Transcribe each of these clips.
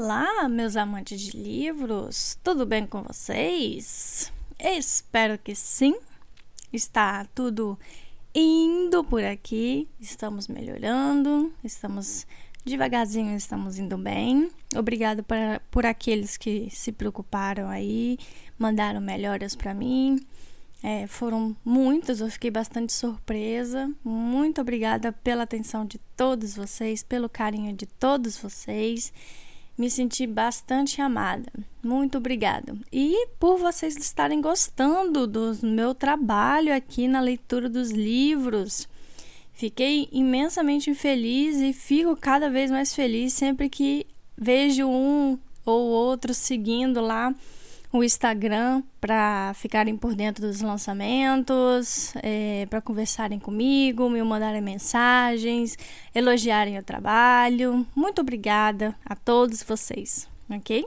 Olá, meus amantes de livros, tudo bem com vocês? Espero que sim. Está tudo indo por aqui, estamos melhorando, estamos devagarzinho, estamos indo bem. Obrigado por, por aqueles que se preocuparam aí, mandaram melhoras para mim. É, foram muitas, eu fiquei bastante surpresa. Muito obrigada pela atenção de todos vocês, pelo carinho de todos vocês me senti bastante amada. Muito obrigada. E por vocês estarem gostando do meu trabalho aqui na leitura dos livros. Fiquei imensamente feliz e fico cada vez mais feliz sempre que vejo um ou outro seguindo lá o Instagram para ficarem por dentro dos lançamentos, é, para conversarem comigo, me mandarem mensagens, elogiarem o trabalho. Muito obrigada a todos vocês, ok?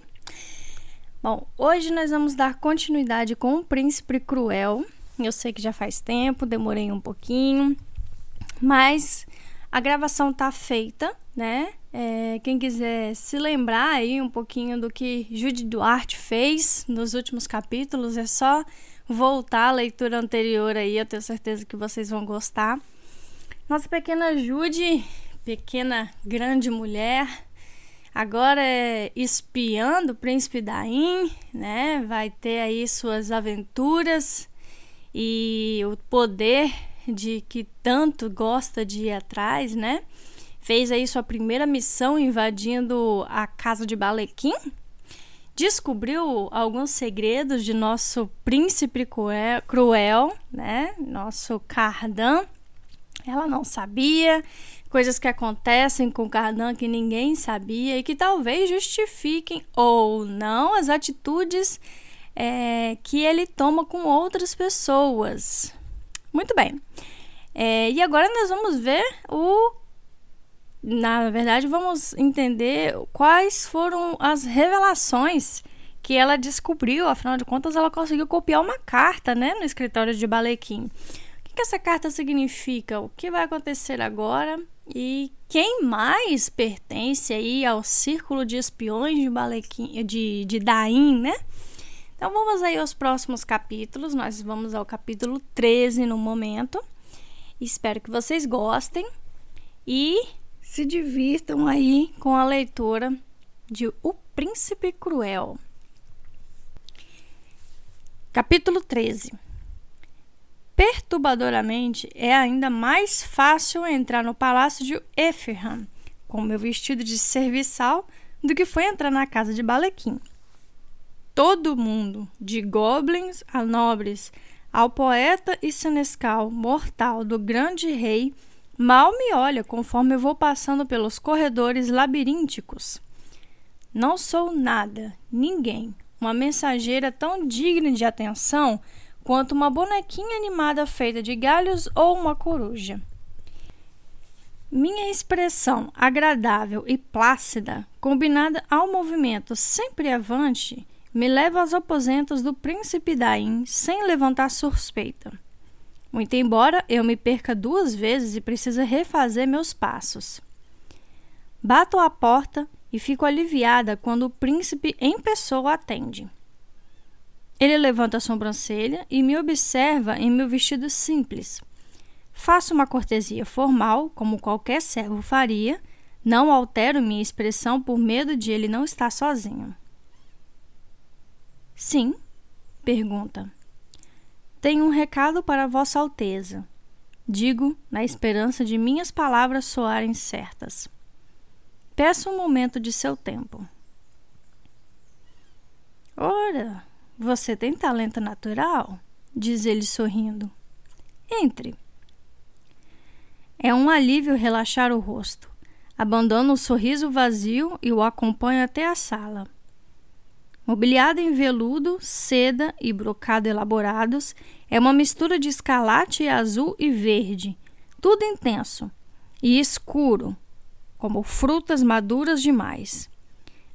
Bom, hoje nós vamos dar continuidade com o Príncipe Cruel. Eu sei que já faz tempo, demorei um pouquinho, mas a gravação tá feita, né? É, quem quiser se lembrar aí um pouquinho do que Judy Duarte fez nos últimos capítulos, é só voltar à leitura anterior aí, eu tenho certeza que vocês vão gostar. Nossa pequena Judy, pequena grande mulher, agora é espiando o príncipe Daim, né? Vai ter aí suas aventuras e o poder de que tanto gosta de ir atrás, né? Fez aí sua primeira missão invadindo a casa de Balequim, descobriu alguns segredos de nosso príncipe cruel, né? Nosso Cardan. Ela não sabia coisas que acontecem com Cardan que ninguém sabia e que talvez justifiquem ou não as atitudes é, que ele toma com outras pessoas. Muito bem. É, e agora nós vamos ver o na verdade, vamos entender quais foram as revelações que ela descobriu. Afinal de contas, ela conseguiu copiar uma carta, né, no escritório de Balequim. O que, que essa carta significa? O que vai acontecer agora? E quem mais pertence aí ao círculo de espiões de Balequim, de, de Daim, né? Então vamos aí aos próximos capítulos. Nós vamos ao capítulo 13 no momento. Espero que vocês gostem. E se divirtam aí com a leitura de O Príncipe Cruel. Capítulo 13 Perturbadoramente, é ainda mais fácil entrar no palácio de Efferham com meu vestido de serviçal do que foi entrar na casa de Balequim. Todo mundo, de goblins a nobres, ao poeta e senescal mortal do grande rei, Mal me olha conforme eu vou passando pelos corredores labirínticos. Não sou nada, ninguém, uma mensageira tão digna de atenção quanto uma bonequinha animada feita de galhos ou uma coruja. Minha expressão agradável e plácida, combinada ao movimento sempre avante, me leva aos aposentos do príncipe Daim sem levantar suspeita. Muito embora eu me perca duas vezes e precise refazer meus passos. Bato à porta e fico aliviada quando o príncipe em pessoa atende. Ele levanta a sobrancelha e me observa em meu vestido simples. Faço uma cortesia formal, como qualquer servo faria, não altero minha expressão por medo de ele não estar sozinho. Sim? pergunta. Tenho um recado para Vossa Alteza. Digo, na esperança de minhas palavras soarem certas. Peço um momento de seu tempo. Ora, você tem talento natural, diz ele sorrindo. Entre. É um alívio relaxar o rosto. Abandono o sorriso vazio e o acompanho até a sala. Mobiliada em veludo, seda e brocado elaborados, é uma mistura de escarlate, azul e verde, tudo intenso e escuro, como frutas maduras demais.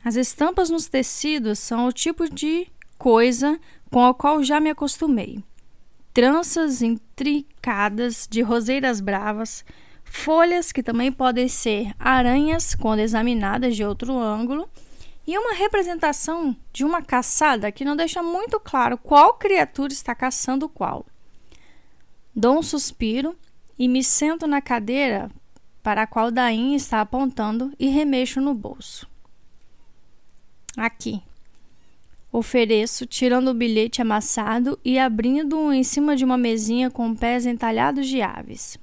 As estampas nos tecidos são o tipo de coisa com a qual já me acostumei. Tranças intricadas de roseiras bravas, folhas que também podem ser aranhas quando examinadas de outro ângulo e uma representação de uma caçada que não deixa muito claro qual criatura está caçando qual. Dou um suspiro e me sento na cadeira para a qual Dain está apontando e remexo no bolso. Aqui. Ofereço, tirando o bilhete amassado e abrindo-o em cima de uma mesinha com pés entalhados de aves.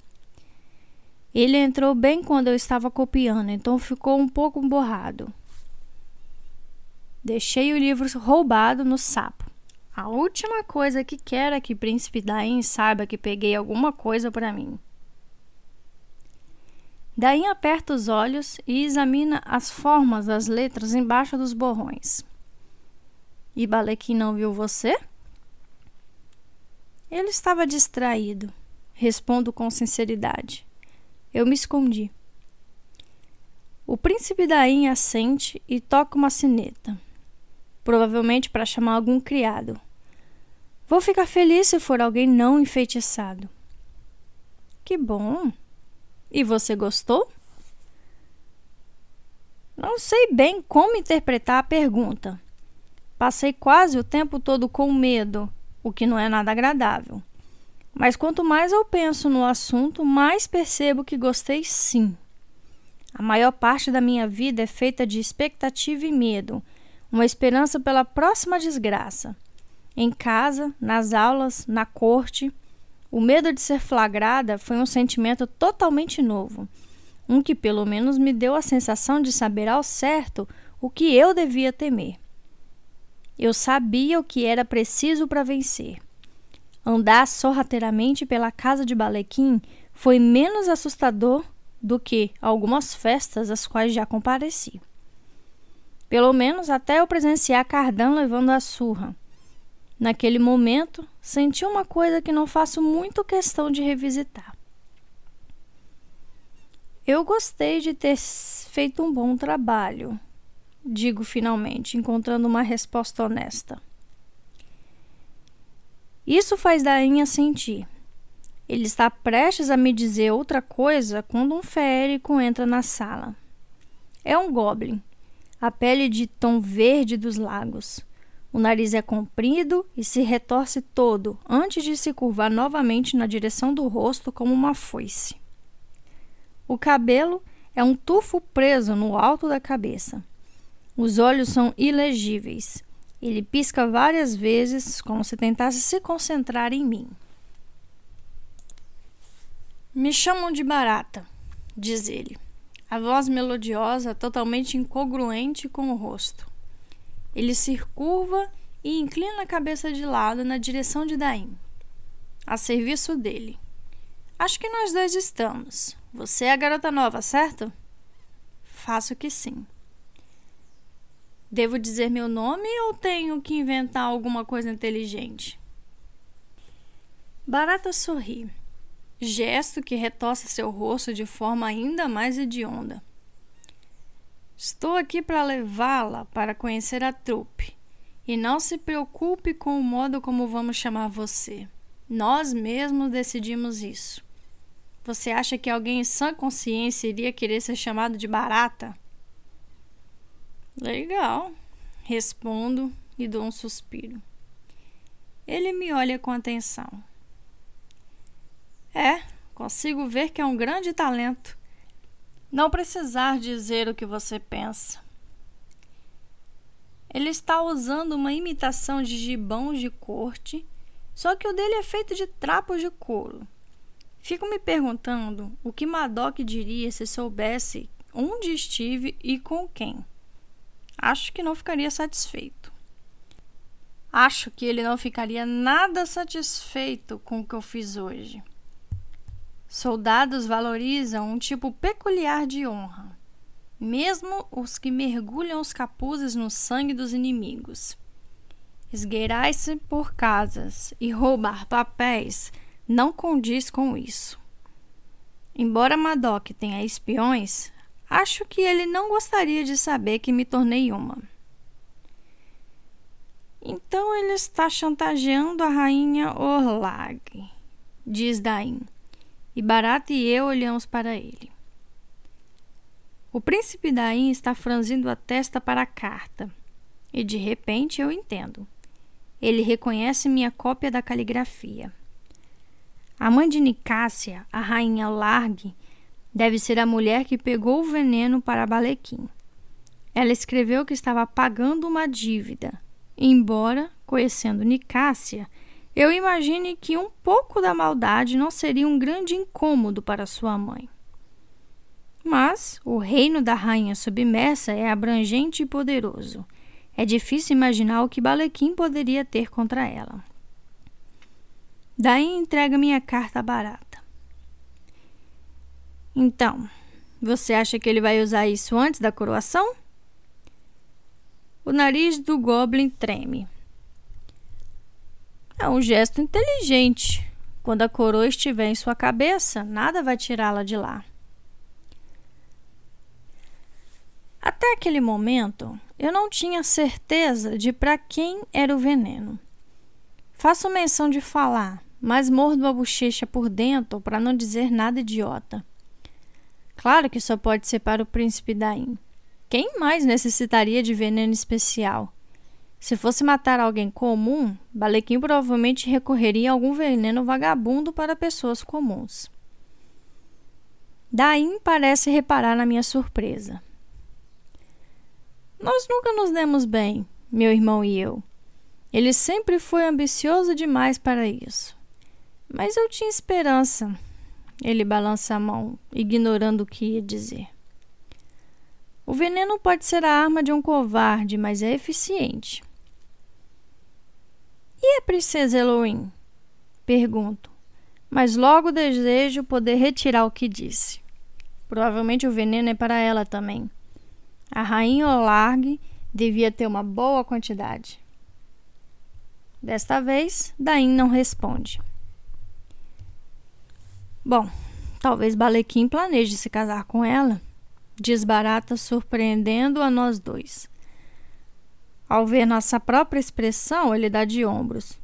Ele entrou bem quando eu estava copiando, então ficou um pouco borrado. Deixei o livro roubado no sapo. A última coisa que quero é que Príncipe Dain saiba que peguei alguma coisa para mim. Dain aperta os olhos e examina as formas das letras embaixo dos borrões. E Balequim não viu você? Ele estava distraído. Respondo com sinceridade. Eu me escondi. O príncipe Dain assente e toca uma sineta provavelmente para chamar algum criado. Vou ficar feliz se for alguém não enfeitiçado. Que bom! E você gostou? Não sei bem como interpretar a pergunta. Passei quase o tempo todo com medo, o que não é nada agradável. Mas quanto mais eu penso no assunto, mais percebo que gostei sim. A maior parte da minha vida é feita de expectativa e medo, uma esperança pela próxima desgraça. Em casa, nas aulas, na corte, o medo de ser flagrada foi um sentimento totalmente novo, um que pelo menos me deu a sensação de saber ao certo o que eu devia temer. Eu sabia o que era preciso para vencer. Andar sorrateiramente pela casa de Balequim foi menos assustador do que algumas festas às quais já compareci. Pelo menos até eu presenciar Cardan levando a surra. Naquele momento, senti uma coisa que não faço muito questão de revisitar. Eu gostei de ter feito um bom trabalho, digo finalmente, encontrando uma resposta honesta. Isso faz Dainha sentir. Ele está prestes a me dizer outra coisa quando um férico entra na sala. É um goblin a pele de tom verde dos lagos. O nariz é comprido e se retorce todo antes de se curvar novamente na direção do rosto como uma foice. O cabelo é um tufo preso no alto da cabeça. Os olhos são ilegíveis. Ele pisca várias vezes, como se tentasse se concentrar em mim. Me chamam de barata, diz ele a voz melodiosa totalmente incongruente com o rosto. Ele se curva e inclina a cabeça de lado na direção de Daim. A serviço dele. Acho que nós dois estamos. Você é a garota nova, certo? Faço que sim. Devo dizer meu nome ou tenho que inventar alguma coisa inteligente? Barata sorri gesto que retorce seu rosto de forma ainda mais hedionda. Estou aqui para levá-la para conhecer a trupe. E não se preocupe com o modo como vamos chamar você. Nós mesmos decidimos isso. Você acha que alguém em sã consciência iria querer ser chamado de barata? Legal, respondo e dou um suspiro. Ele me olha com atenção. É, consigo ver que é um grande talento. Não precisar dizer o que você pensa. Ele está usando uma imitação de gibão de corte, só que o dele é feito de trapos de couro. Fico me perguntando o que Madoc diria se soubesse onde estive e com quem. Acho que não ficaria satisfeito. Acho que ele não ficaria nada satisfeito com o que eu fiz hoje. Soldados valorizam um tipo peculiar de honra, mesmo os que mergulham os capuzes no sangue dos inimigos. Esgueirar-se por casas e roubar papéis não condiz com isso. Embora Madoc tenha espiões, acho que ele não gostaria de saber que me tornei uma. Então ele está chantageando a rainha Orlag, diz Dain e Barata e eu olhamos para ele. O príncipe Daim está franzindo a testa para a carta. E de repente eu entendo. Ele reconhece minha cópia da caligrafia. A mãe de Nicásia, a rainha Largue, deve ser a mulher que pegou o veneno para Balequim. Ela escreveu que estava pagando uma dívida, embora, conhecendo Nicásia, eu imagine que um pouco da maldade não seria um grande incômodo para sua mãe. Mas o reino da rainha submersa é abrangente e poderoso. É difícil imaginar o que Balequim poderia ter contra ela. Daí entrega minha carta barata. Então, você acha que ele vai usar isso antes da coroação? O nariz do Goblin treme. É um gesto inteligente. Quando a coroa estiver em sua cabeça, nada vai tirá-la de lá. Até aquele momento, eu não tinha certeza de para quem era o veneno. Faço menção de falar, mas mordo a bochecha por dentro para não dizer nada idiota. Claro que só pode ser para o príncipe Daim. Quem mais necessitaria de veneno especial? Se fosse matar alguém comum, Balequim provavelmente recorreria a algum veneno vagabundo para pessoas comuns. Daim parece reparar na minha surpresa. Nós nunca nos demos bem, meu irmão e eu. Ele sempre foi ambicioso demais para isso. Mas eu tinha esperança. Ele balança a mão, ignorando o que ia dizer. O veneno pode ser a arma de um covarde, mas é eficiente. E a princesa Elohim? Pergunto, mas logo desejo poder retirar o que disse. Provavelmente o veneno é para ela também. A rainha Olargue devia ter uma boa quantidade. Desta vez, Dain não responde. Bom, talvez Balequim planeje se casar com ela, diz Barata, surpreendendo a nós dois. Ao ver nossa própria expressão, ele dá de ombros.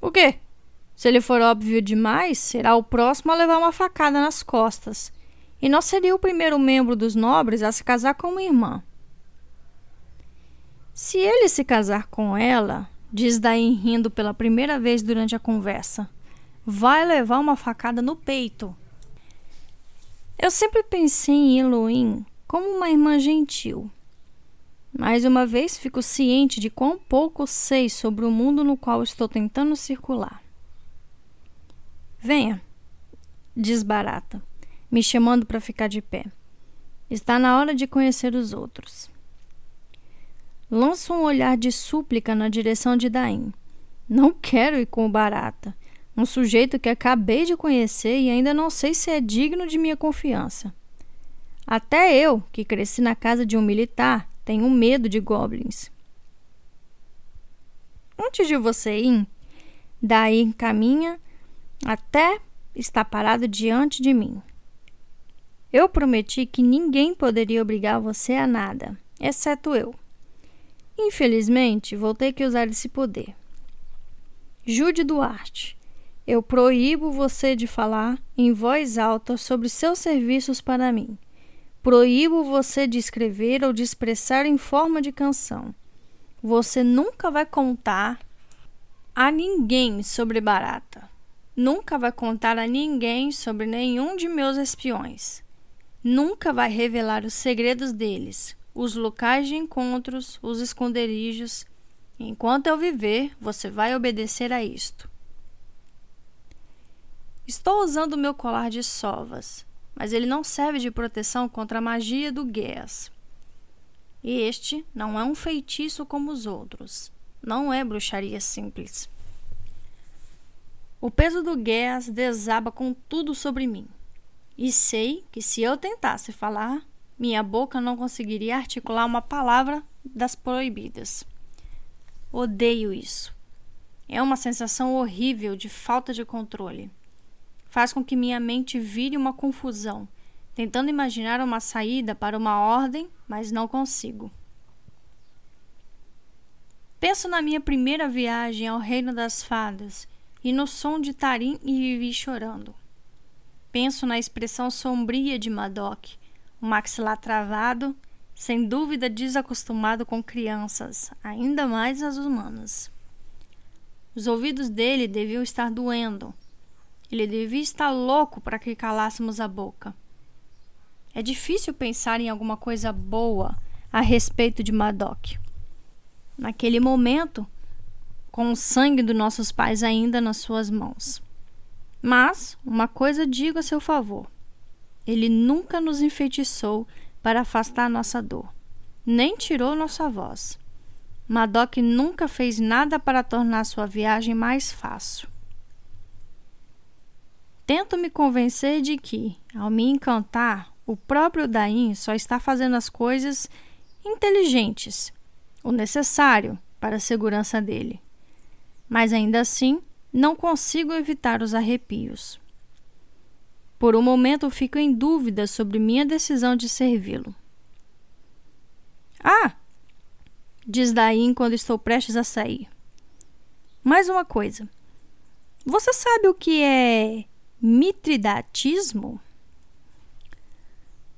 O quê? Se ele for óbvio demais, será o próximo a levar uma facada nas costas. E não seria o primeiro membro dos nobres a se casar com uma irmã. Se ele se casar com ela, diz Daim rindo pela primeira vez durante a conversa, vai levar uma facada no peito. Eu sempre pensei em Elohim como uma irmã gentil. Mais uma vez fico ciente de quão pouco sei sobre o mundo no qual estou tentando circular. Venha, diz Barata, me chamando para ficar de pé. Está na hora de conhecer os outros. Lanço um olhar de súplica na direção de Daim. Não quero ir com o Barata, um sujeito que acabei de conhecer e ainda não sei se é digno de minha confiança. Até eu, que cresci na casa de um militar, tenho medo de goblins. Antes de você ir, daí caminha até está parado diante de mim. Eu prometi que ninguém poderia obrigar você a nada, exceto eu. Infelizmente, vou ter que usar esse poder. Jude Duarte, eu proíbo você de falar em voz alta sobre seus serviços para mim. Proíbo você de escrever ou de expressar em forma de canção. Você nunca vai contar a ninguém sobre Barata. Nunca vai contar a ninguém sobre nenhum de meus espiões. Nunca vai revelar os segredos deles, os locais de encontros, os esconderijos. Enquanto eu viver, você vai obedecer a isto. Estou usando meu colar de sovas mas ele não serve de proteção contra a magia do Guess. Este não é um feitiço como os outros. Não é bruxaria simples. O peso do Guess desaba com tudo sobre mim. E sei que se eu tentasse falar, minha boca não conseguiria articular uma palavra das proibidas. Odeio isso. É uma sensação horrível de falta de controle faz com que minha mente vire uma confusão, tentando imaginar uma saída para uma ordem, mas não consigo. Penso na minha primeira viagem ao Reino das Fadas e no som de Tarim e Vivi chorando. Penso na expressão sombria de Madoc, o maxilar travado, sem dúvida desacostumado com crianças, ainda mais as humanas. Os ouvidos dele deviam estar doendo. Ele devia estar louco para que calássemos a boca. É difícil pensar em alguma coisa boa a respeito de Madoc. Naquele momento, com o sangue dos nossos pais ainda nas suas mãos. Mas uma coisa digo a seu favor: ele nunca nos enfeitiçou para afastar nossa dor, nem tirou nossa voz. Madoc nunca fez nada para tornar sua viagem mais fácil. Tento me convencer de que, ao me encantar, o próprio Daim só está fazendo as coisas inteligentes, o necessário para a segurança dele. Mas ainda assim, não consigo evitar os arrepios. Por um momento fico em dúvida sobre minha decisão de servi-lo. Ah! Diz Daim quando estou prestes a sair. Mais uma coisa. Você sabe o que é mitridatismo?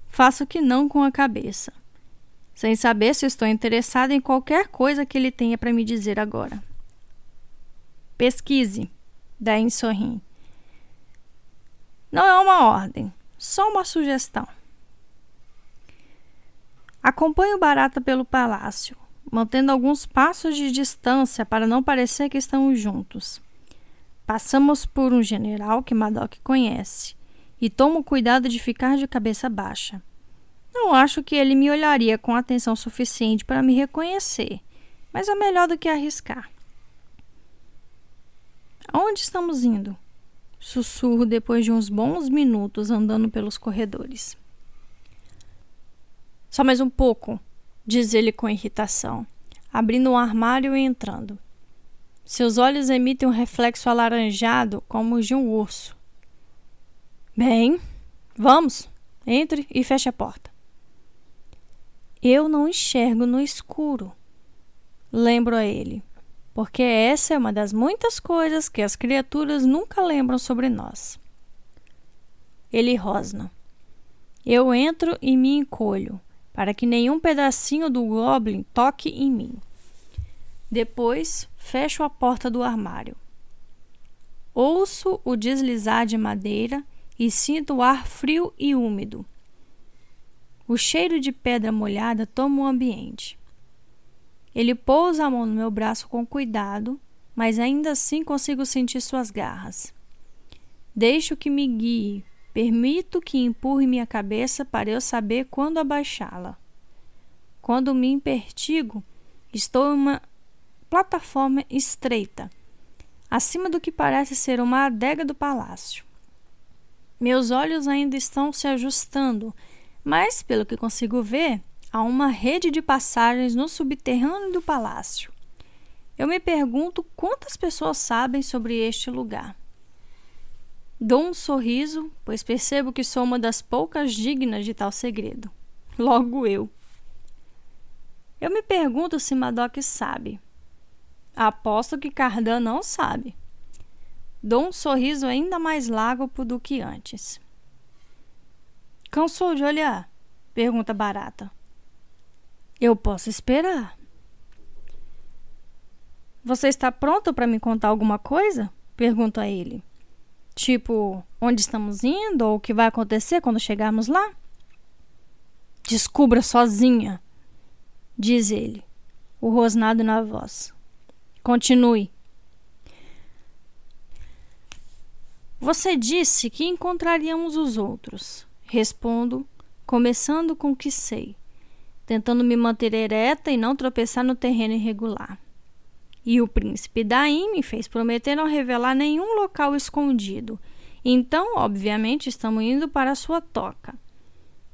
Faço que não com a cabeça, sem saber se estou interessada em qualquer coisa que ele tenha para me dizer agora. Pesquise, Dain sorri. Não é uma ordem, só uma sugestão. Acompanho Barata pelo palácio, mantendo alguns passos de distância para não parecer que estamos juntos. Passamos por um general que Madoc conhece e tomo cuidado de ficar de cabeça baixa. Não acho que ele me olharia com atenção suficiente para me reconhecer, mas é melhor do que arriscar. Aonde estamos indo? Sussurro depois de uns bons minutos andando pelos corredores. Só mais um pouco, diz ele com irritação, abrindo um armário e entrando. Seus olhos emitem um reflexo alaranjado como os de um urso. Bem, vamos. Entre e feche a porta. Eu não enxergo no escuro. Lembro a ele, porque essa é uma das muitas coisas que as criaturas nunca lembram sobre nós. Ele rosna. Eu entro e me encolho, para que nenhum pedacinho do goblin toque em mim. Depois fecho a porta do armário. Ouço o deslizar de madeira e sinto o ar frio e úmido. O cheiro de pedra molhada toma o ambiente. Ele pousa a mão no meu braço com cuidado, mas ainda assim consigo sentir suas garras. Deixo que me guie, permito que empurre minha cabeça para eu saber quando abaixá-la. Quando me impertigo, estou em uma plataforma estreita, acima do que parece ser uma adega do palácio. Meus olhos ainda estão se ajustando, mas, pelo que consigo ver, há uma rede de passagens no subterrâneo do palácio. Eu me pergunto quantas pessoas sabem sobre este lugar. Dou um sorriso, pois percebo que sou uma das poucas dignas de tal segredo. Logo eu. Eu me pergunto se Madoc sabe. Aposto que Cardan não sabe. Dou um sorriso ainda mais largo do que antes. Cansou de olhar? Pergunta Barata. Eu posso esperar. Você está pronto para me contar alguma coisa? Pergunto a ele. Tipo, onde estamos indo ou o que vai acontecer quando chegarmos lá? Descubra sozinha, diz ele, o rosnado na voz. Continue. Você disse que encontraríamos os outros. Respondo, começando com o que sei, tentando me manter ereta e não tropeçar no terreno irregular. E o príncipe Daim me fez prometer não revelar nenhum local escondido. Então, obviamente, estamos indo para a sua toca.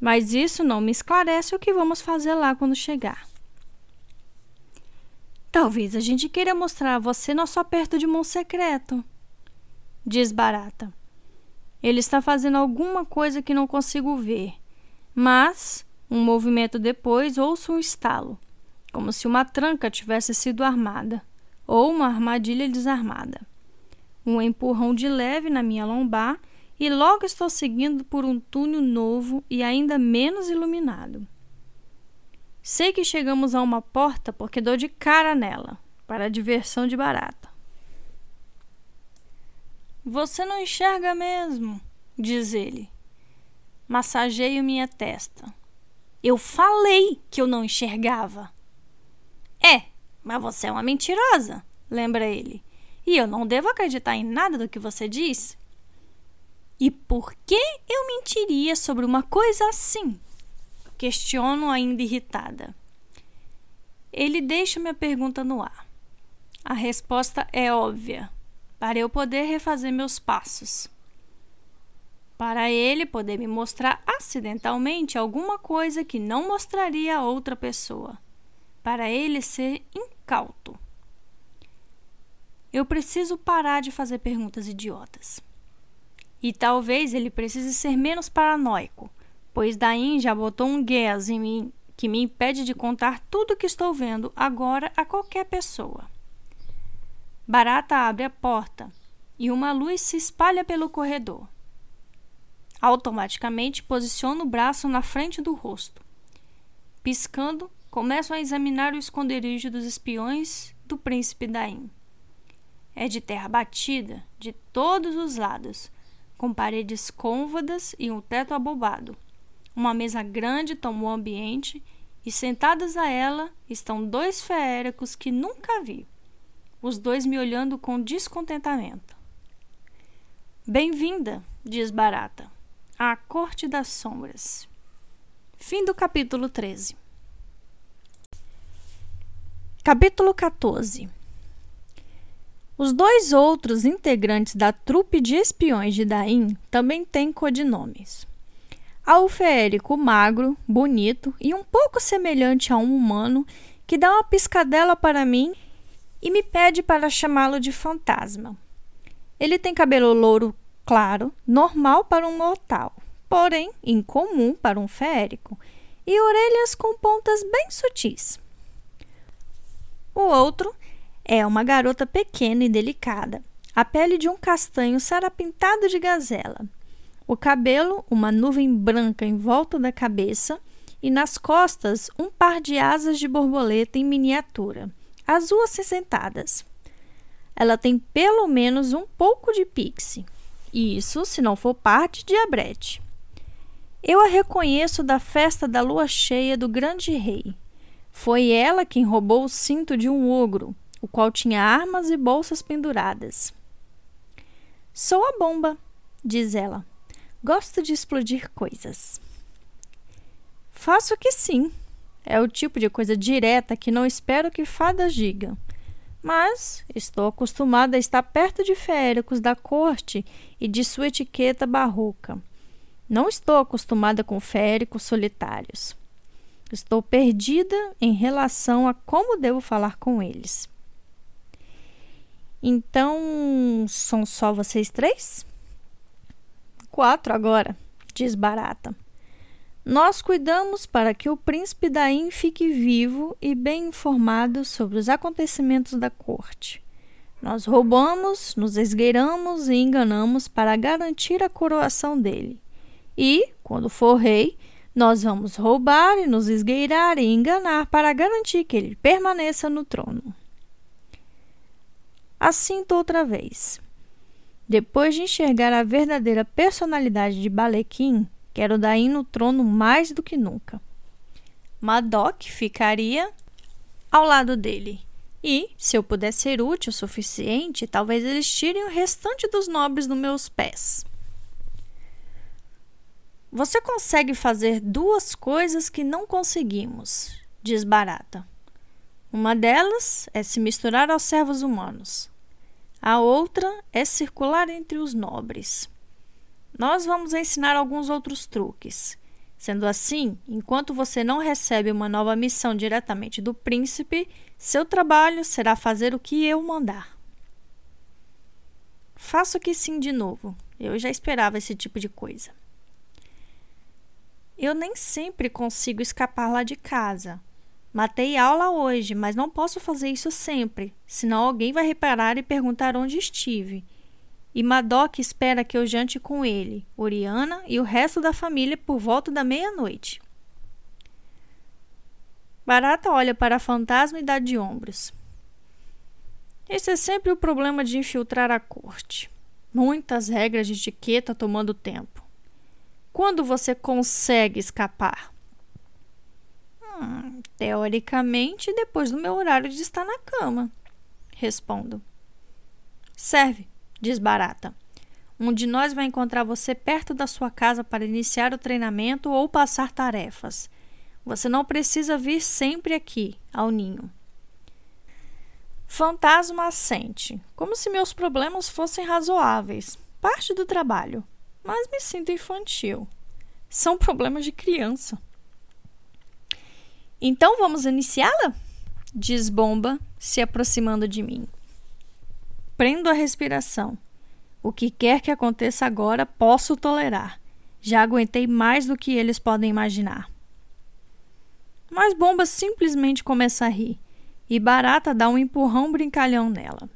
Mas isso não me esclarece o que vamos fazer lá quando chegar. Talvez a gente queira mostrar a você nosso aperto de mão secreto, diz Barata. Ele está fazendo alguma coisa que não consigo ver, mas um movimento depois ouço um estalo, como se uma tranca tivesse sido armada ou uma armadilha desarmada. Um empurrão de leve na minha lombar e logo estou seguindo por um túnel novo e ainda menos iluminado. Sei que chegamos a uma porta porque dou de cara nela, para diversão de barata. Você não enxerga mesmo, diz ele. Massageio minha testa. Eu falei que eu não enxergava. É, mas você é uma mentirosa, lembra ele. E eu não devo acreditar em nada do que você diz. E por que eu mentiria sobre uma coisa assim? Questiono ainda irritada. Ele deixa minha pergunta no ar. A resposta é óbvia, para eu poder refazer meus passos. Para ele poder me mostrar acidentalmente alguma coisa que não mostraria a outra pessoa. Para ele ser incauto. Eu preciso parar de fazer perguntas idiotas. E talvez ele precise ser menos paranoico, pois Dain já botou um guess em mim que me impede de contar tudo o que estou vendo agora a qualquer pessoa. Barata abre a porta e uma luz se espalha pelo corredor. Automaticamente posiciono o braço na frente do rosto. Piscando, começo a examinar o esconderijo dos espiões do príncipe Daim. É de terra batida, de todos os lados, com paredes cônvadas e um teto abobado. Uma mesa grande tomou o ambiente e sentados a ela estão dois feéricos que nunca vi, os dois me olhando com descontentamento. Bem-vinda, diz Barata, à Corte das Sombras. Fim do capítulo 13. Capítulo 14 os dois outros integrantes da trupe de espiões de Daim também têm codinomes. Há o feérico magro, bonito e um pouco semelhante a um humano que dá uma piscadela para mim e me pede para chamá-lo de fantasma. Ele tem cabelo louro claro, normal para um mortal, porém incomum para um feérico, e orelhas com pontas bem sutis. O outro é uma garota pequena e delicada, a pele de um castanho sarapintado de gazela. O cabelo, uma nuvem branca em volta da cabeça, e nas costas um par de asas de borboleta em miniatura, azul acinzentadas. Ela tem pelo menos um pouco de pixie, isso se não for parte de abrete. Eu a reconheço da festa da lua cheia do grande rei. Foi ela quem roubou o cinto de um ogro, o qual tinha armas e bolsas penduradas. Sou a bomba, diz ela. Gosto de explodir coisas. Faço que sim. É o tipo de coisa direta que não espero que fadas digam. Mas estou acostumada a estar perto de féricos da corte e de sua etiqueta barroca. Não estou acostumada com féricos solitários. Estou perdida em relação a como devo falar com eles. Então, são só vocês três? Quatro agora, diz Barata. Nós cuidamos para que o príncipe Daim fique vivo e bem informado sobre os acontecimentos da corte. Nós roubamos, nos esgueiramos e enganamos para garantir a coroação dele. E, quando for rei, nós vamos roubar e nos esgueirar e enganar para garantir que ele permaneça no trono. Assinto outra vez. Depois de enxergar a verdadeira personalidade de Balequim, quero daí no trono mais do que nunca. Madoc ficaria ao lado dele. E, se eu puder ser útil o suficiente, talvez eles tirem o restante dos nobres dos meus pés. Você consegue fazer duas coisas que não conseguimos, diz Barata. Uma delas é se misturar aos servos humanos. A outra é circular entre os nobres. Nós vamos ensinar alguns outros truques. Sendo assim, enquanto você não recebe uma nova missão diretamente do príncipe, seu trabalho será fazer o que eu mandar. Faço que sim de novo. Eu já esperava esse tipo de coisa. Eu nem sempre consigo escapar lá de casa, Matei aula hoje, mas não posso fazer isso sempre, senão alguém vai reparar e perguntar onde estive. e Madoc espera que eu jante com ele, Oriana e o resto da família por volta da meia-noite. Barata olha para a fantasma e dá de ombros. Esse é sempre o problema de infiltrar a corte. Muitas regras de etiqueta tomando tempo. Quando você consegue escapar? Teoricamente, depois do meu horário de estar na cama. Respondo. Serve, diz Barata. Um de nós vai encontrar você perto da sua casa para iniciar o treinamento ou passar tarefas. Você não precisa vir sempre aqui, ao ninho. Fantasma assente, como se meus problemas fossem razoáveis. Parte do trabalho. Mas me sinto infantil. São problemas de criança. Então vamos iniciá-la? Diz Bomba, se aproximando de mim. Prendo a respiração. O que quer que aconteça agora, posso tolerar. Já aguentei mais do que eles podem imaginar. Mas Bomba simplesmente começa a rir e Barata dá um empurrão brincalhão nela.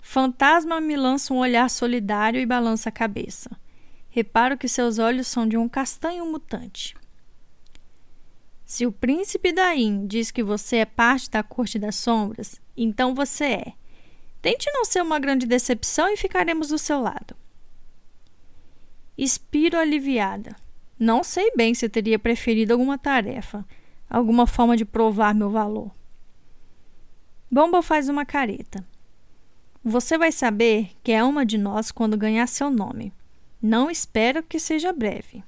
Fantasma me lança um olhar solidário e balança a cabeça. Reparo que seus olhos são de um castanho mutante. Se o príncipe Daim diz que você é parte da corte das sombras, então você é. Tente não ser uma grande decepção e ficaremos do seu lado. Expiro aliviada. Não sei bem se teria preferido alguma tarefa, alguma forma de provar meu valor. Bomba faz uma careta. Você vai saber que é uma de nós quando ganhar seu nome. Não espero que seja breve.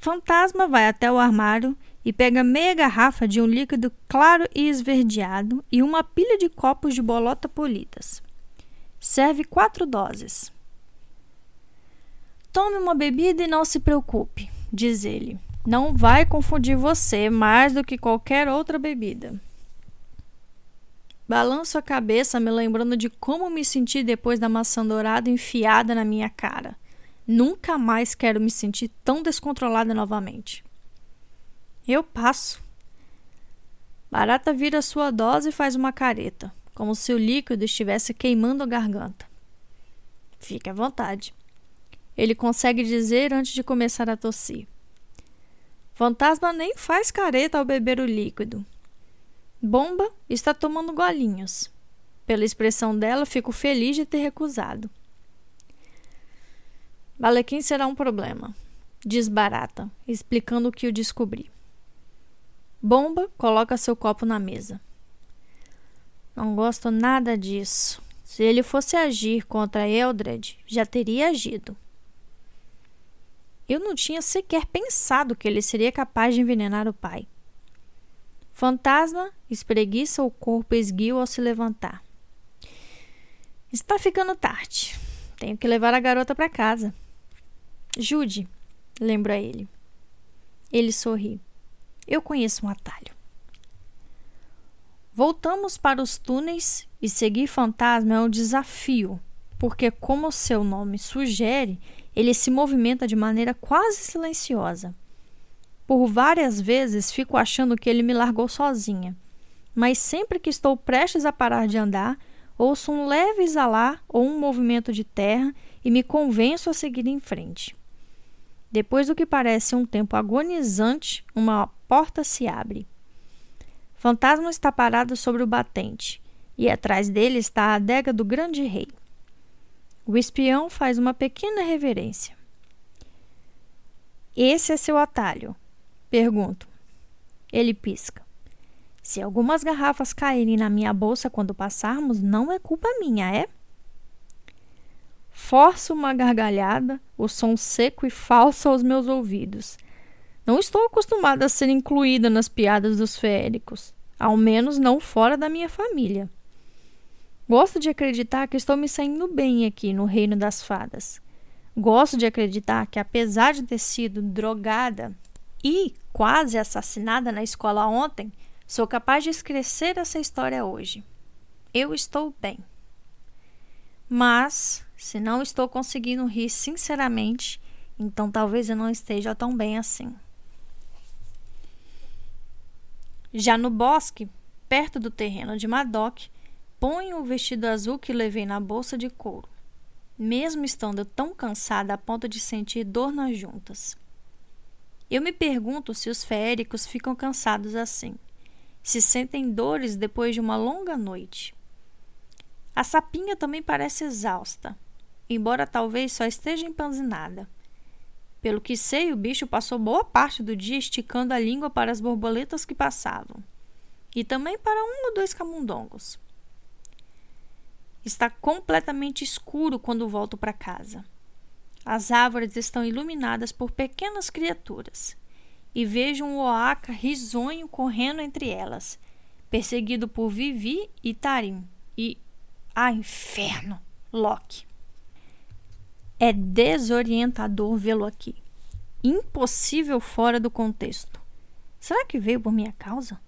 Fantasma vai até o armário e pega meia garrafa de um líquido claro e esverdeado e uma pilha de copos de bolota polidas. Serve quatro doses. Tome uma bebida e não se preocupe, diz ele. Não vai confundir você mais do que qualquer outra bebida. Balanço a cabeça, me lembrando de como me senti depois da maçã dourada enfiada na minha cara. Nunca mais quero me sentir tão descontrolada novamente. Eu passo. Barata vira sua dose e faz uma careta, como se o líquido estivesse queimando a garganta. Fique à vontade. Ele consegue dizer antes de começar a tossir. Fantasma nem faz careta ao beber o líquido. Bomba está tomando golinhos. Pela expressão dela, fico feliz de ter recusado. Balequim será um problema, diz Barata, explicando o que eu descobri. Bomba coloca seu copo na mesa. Não gosto nada disso. Se ele fosse agir contra Eldred, já teria agido. Eu não tinha sequer pensado que ele seria capaz de envenenar o pai. Fantasma espreguiça o corpo esguio ao se levantar. Está ficando tarde. Tenho que levar a garota para casa. Jude, lembra ele. Ele sorri. Eu conheço um atalho. Voltamos para os túneis e seguir fantasma é um desafio, porque, como seu nome sugere, ele se movimenta de maneira quase silenciosa. Por várias vezes fico achando que ele me largou sozinha, mas sempre que estou prestes a parar de andar, ouço um leve exalar ou um movimento de terra e me convenço a seguir em frente. Depois do que parece um tempo agonizante, uma porta se abre. Fantasma está parado sobre o batente, e atrás dele está a adega do grande rei. O espião faz uma pequena reverência. Esse é seu atalho? Pergunto. Ele pisca. Se algumas garrafas caírem na minha bolsa quando passarmos, não é culpa minha, é? Forço uma gargalhada, o som seco e falso aos meus ouvidos. Não estou acostumada a ser incluída nas piadas dos féricos, ao menos não fora da minha família. Gosto de acreditar que estou me saindo bem aqui no reino das fadas. Gosto de acreditar que, apesar de ter sido drogada e quase assassinada na escola ontem, sou capaz de escrever essa história hoje. Eu estou bem. Mas, se não estou conseguindo rir sinceramente, então talvez eu não esteja tão bem assim. Já no bosque, perto do terreno de Madoc, Ponho o vestido azul que levei na bolsa de couro, mesmo estando tão cansada a ponto de sentir dor nas juntas. Eu me pergunto se os feéricos ficam cansados assim, se sentem dores depois de uma longa noite. A sapinha também parece exausta, embora talvez só esteja empanzinada. Pelo que sei, o bicho passou boa parte do dia esticando a língua para as borboletas que passavam, e também para um ou dois camundongos. Está completamente escuro quando volto para casa. As árvores estão iluminadas por pequenas criaturas, e vejo um oaca risonho correndo entre elas, perseguido por Vivi e Tarim, e ah, inferno! Loki. É desorientador vê-lo aqui. Impossível fora do contexto. Será que veio por minha causa?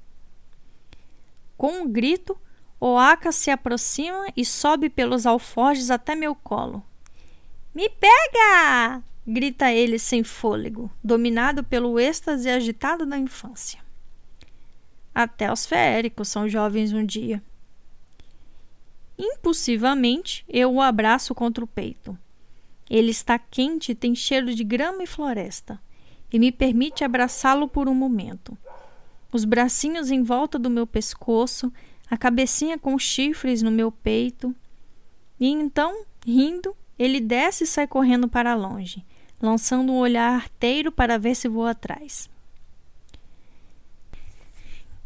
Com um grito, Oaka se aproxima e sobe pelos alforjes até meu colo. Me pega! grita ele sem fôlego, dominado pelo êxtase agitado da infância. Até os feéricos são jovens um dia. Impulsivamente, eu o abraço contra o peito. Ele está quente e tem cheiro de grama e floresta, e me permite abraçá-lo por um momento. Os bracinhos em volta do meu pescoço, a cabecinha com chifres no meu peito. E então, rindo, ele desce e sai correndo para longe, lançando um olhar arteiro para ver se vou atrás.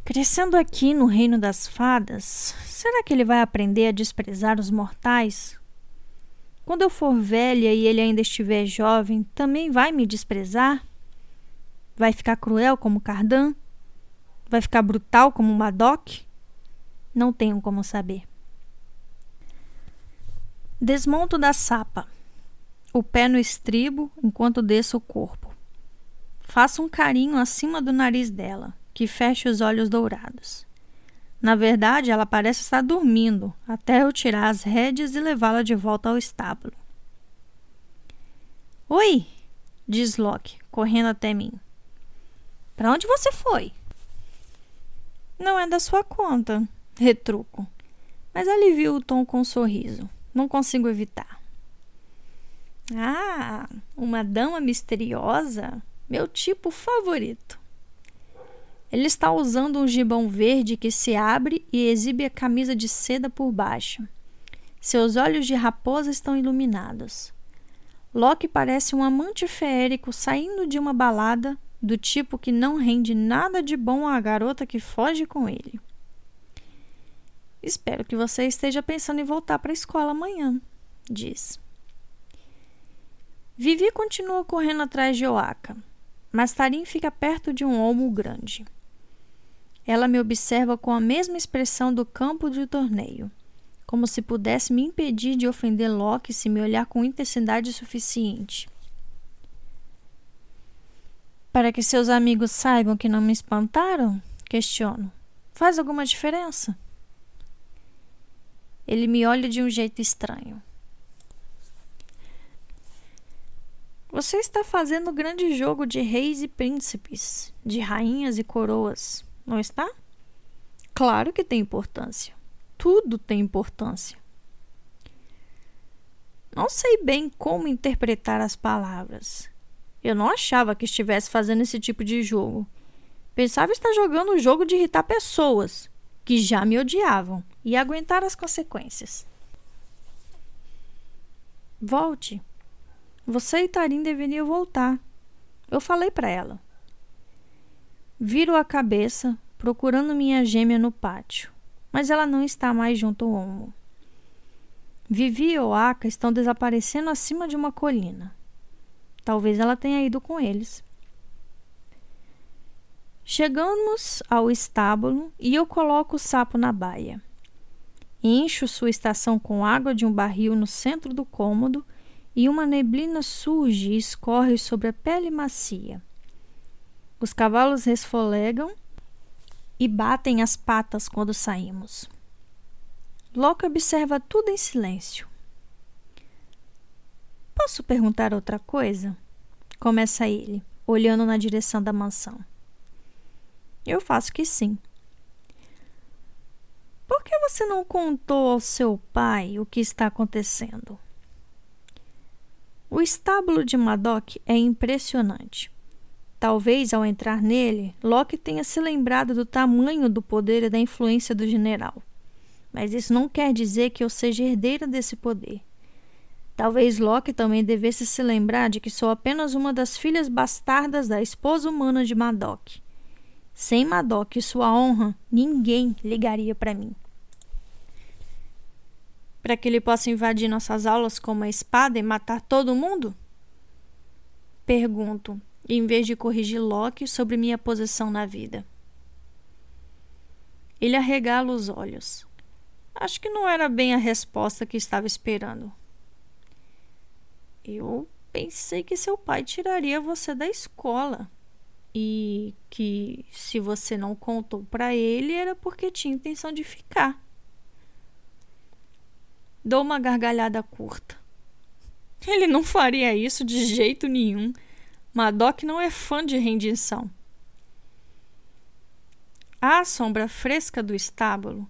Crescendo aqui no reino das fadas, será que ele vai aprender a desprezar os mortais? Quando eu for velha e ele ainda estiver jovem, também vai me desprezar? Vai ficar cruel como Cardan? Vai ficar brutal como Madoc? Não tenho como saber. Desmonto da sapa, o pé no estribo enquanto desço o corpo. Faço um carinho acima do nariz dela que fecha os olhos dourados. Na verdade, ela parece estar dormindo, até eu tirar as rédeas e levá-la de volta ao estábulo. Oi! diz Locke, correndo até mim. Para onde você foi? Não é da sua conta, retruco, mas alivio o tom com um sorriso. Não consigo evitar. Ah, uma dama misteriosa? Meu tipo favorito. Ele está usando um gibão verde que se abre e exibe a camisa de seda por baixo. Seus olhos de raposa estão iluminados. Loki parece um amante feérico saindo de uma balada do tipo que não rende nada de bom à garota que foge com ele. Espero que você esteja pensando em voltar para a escola amanhã, diz. Vivi continua correndo atrás de Oaka, mas Tarim fica perto de um olmo grande. Ela me observa com a mesma expressão do campo de torneio, como se pudesse me impedir de ofender Loki se me olhar com intensidade suficiente. Para que seus amigos saibam que não me espantaram? Questiono. Faz alguma diferença? Ele me olha de um jeito estranho. Você está fazendo grande jogo de reis e príncipes, de rainhas e coroas não está? Claro que tem importância. Tudo tem importância. Não sei bem como interpretar as palavras. Eu não achava que estivesse fazendo esse tipo de jogo. Pensava estar jogando o jogo de irritar pessoas que já me odiavam e aguentar as consequências. Volte. Você e Tarim deveriam voltar. Eu falei para ela. Viro a cabeça, procurando minha gêmea no pátio, mas ela não está mais junto ao olmo. Vivi e Oaka estão desaparecendo acima de uma colina. Talvez ela tenha ido com eles. Chegamos ao estábulo e eu coloco o sapo na baia. Encho sua estação com água de um barril no centro do cômodo e uma neblina surge e escorre sobre a pele macia. Os cavalos resfolegam e batem as patas quando saímos. Locke observa tudo em silêncio. Posso perguntar outra coisa? Começa ele, olhando na direção da mansão. Eu faço que sim. Por que você não contou ao seu pai o que está acontecendo? O estábulo de Madoc é impressionante. Talvez ao entrar nele, Loki tenha se lembrado do tamanho do poder e da influência do general. Mas isso não quer dizer que eu seja herdeira desse poder. Talvez Loki também devesse se lembrar de que sou apenas uma das filhas bastardas da esposa humana de Madoc. Sem Madoc e sua honra, ninguém ligaria para mim. Para que ele possa invadir nossas aulas com uma espada e matar todo mundo? Pergunto, em vez de corrigir Loki sobre minha posição na vida. Ele arregala os olhos. Acho que não era bem a resposta que estava esperando. Eu pensei que seu pai tiraria você da escola e que se você não contou para ele era porque tinha intenção de ficar. Dou uma gargalhada curta. Ele não faria isso de jeito nenhum. Madoc não é fã de rendição. À sombra fresca do estábulo,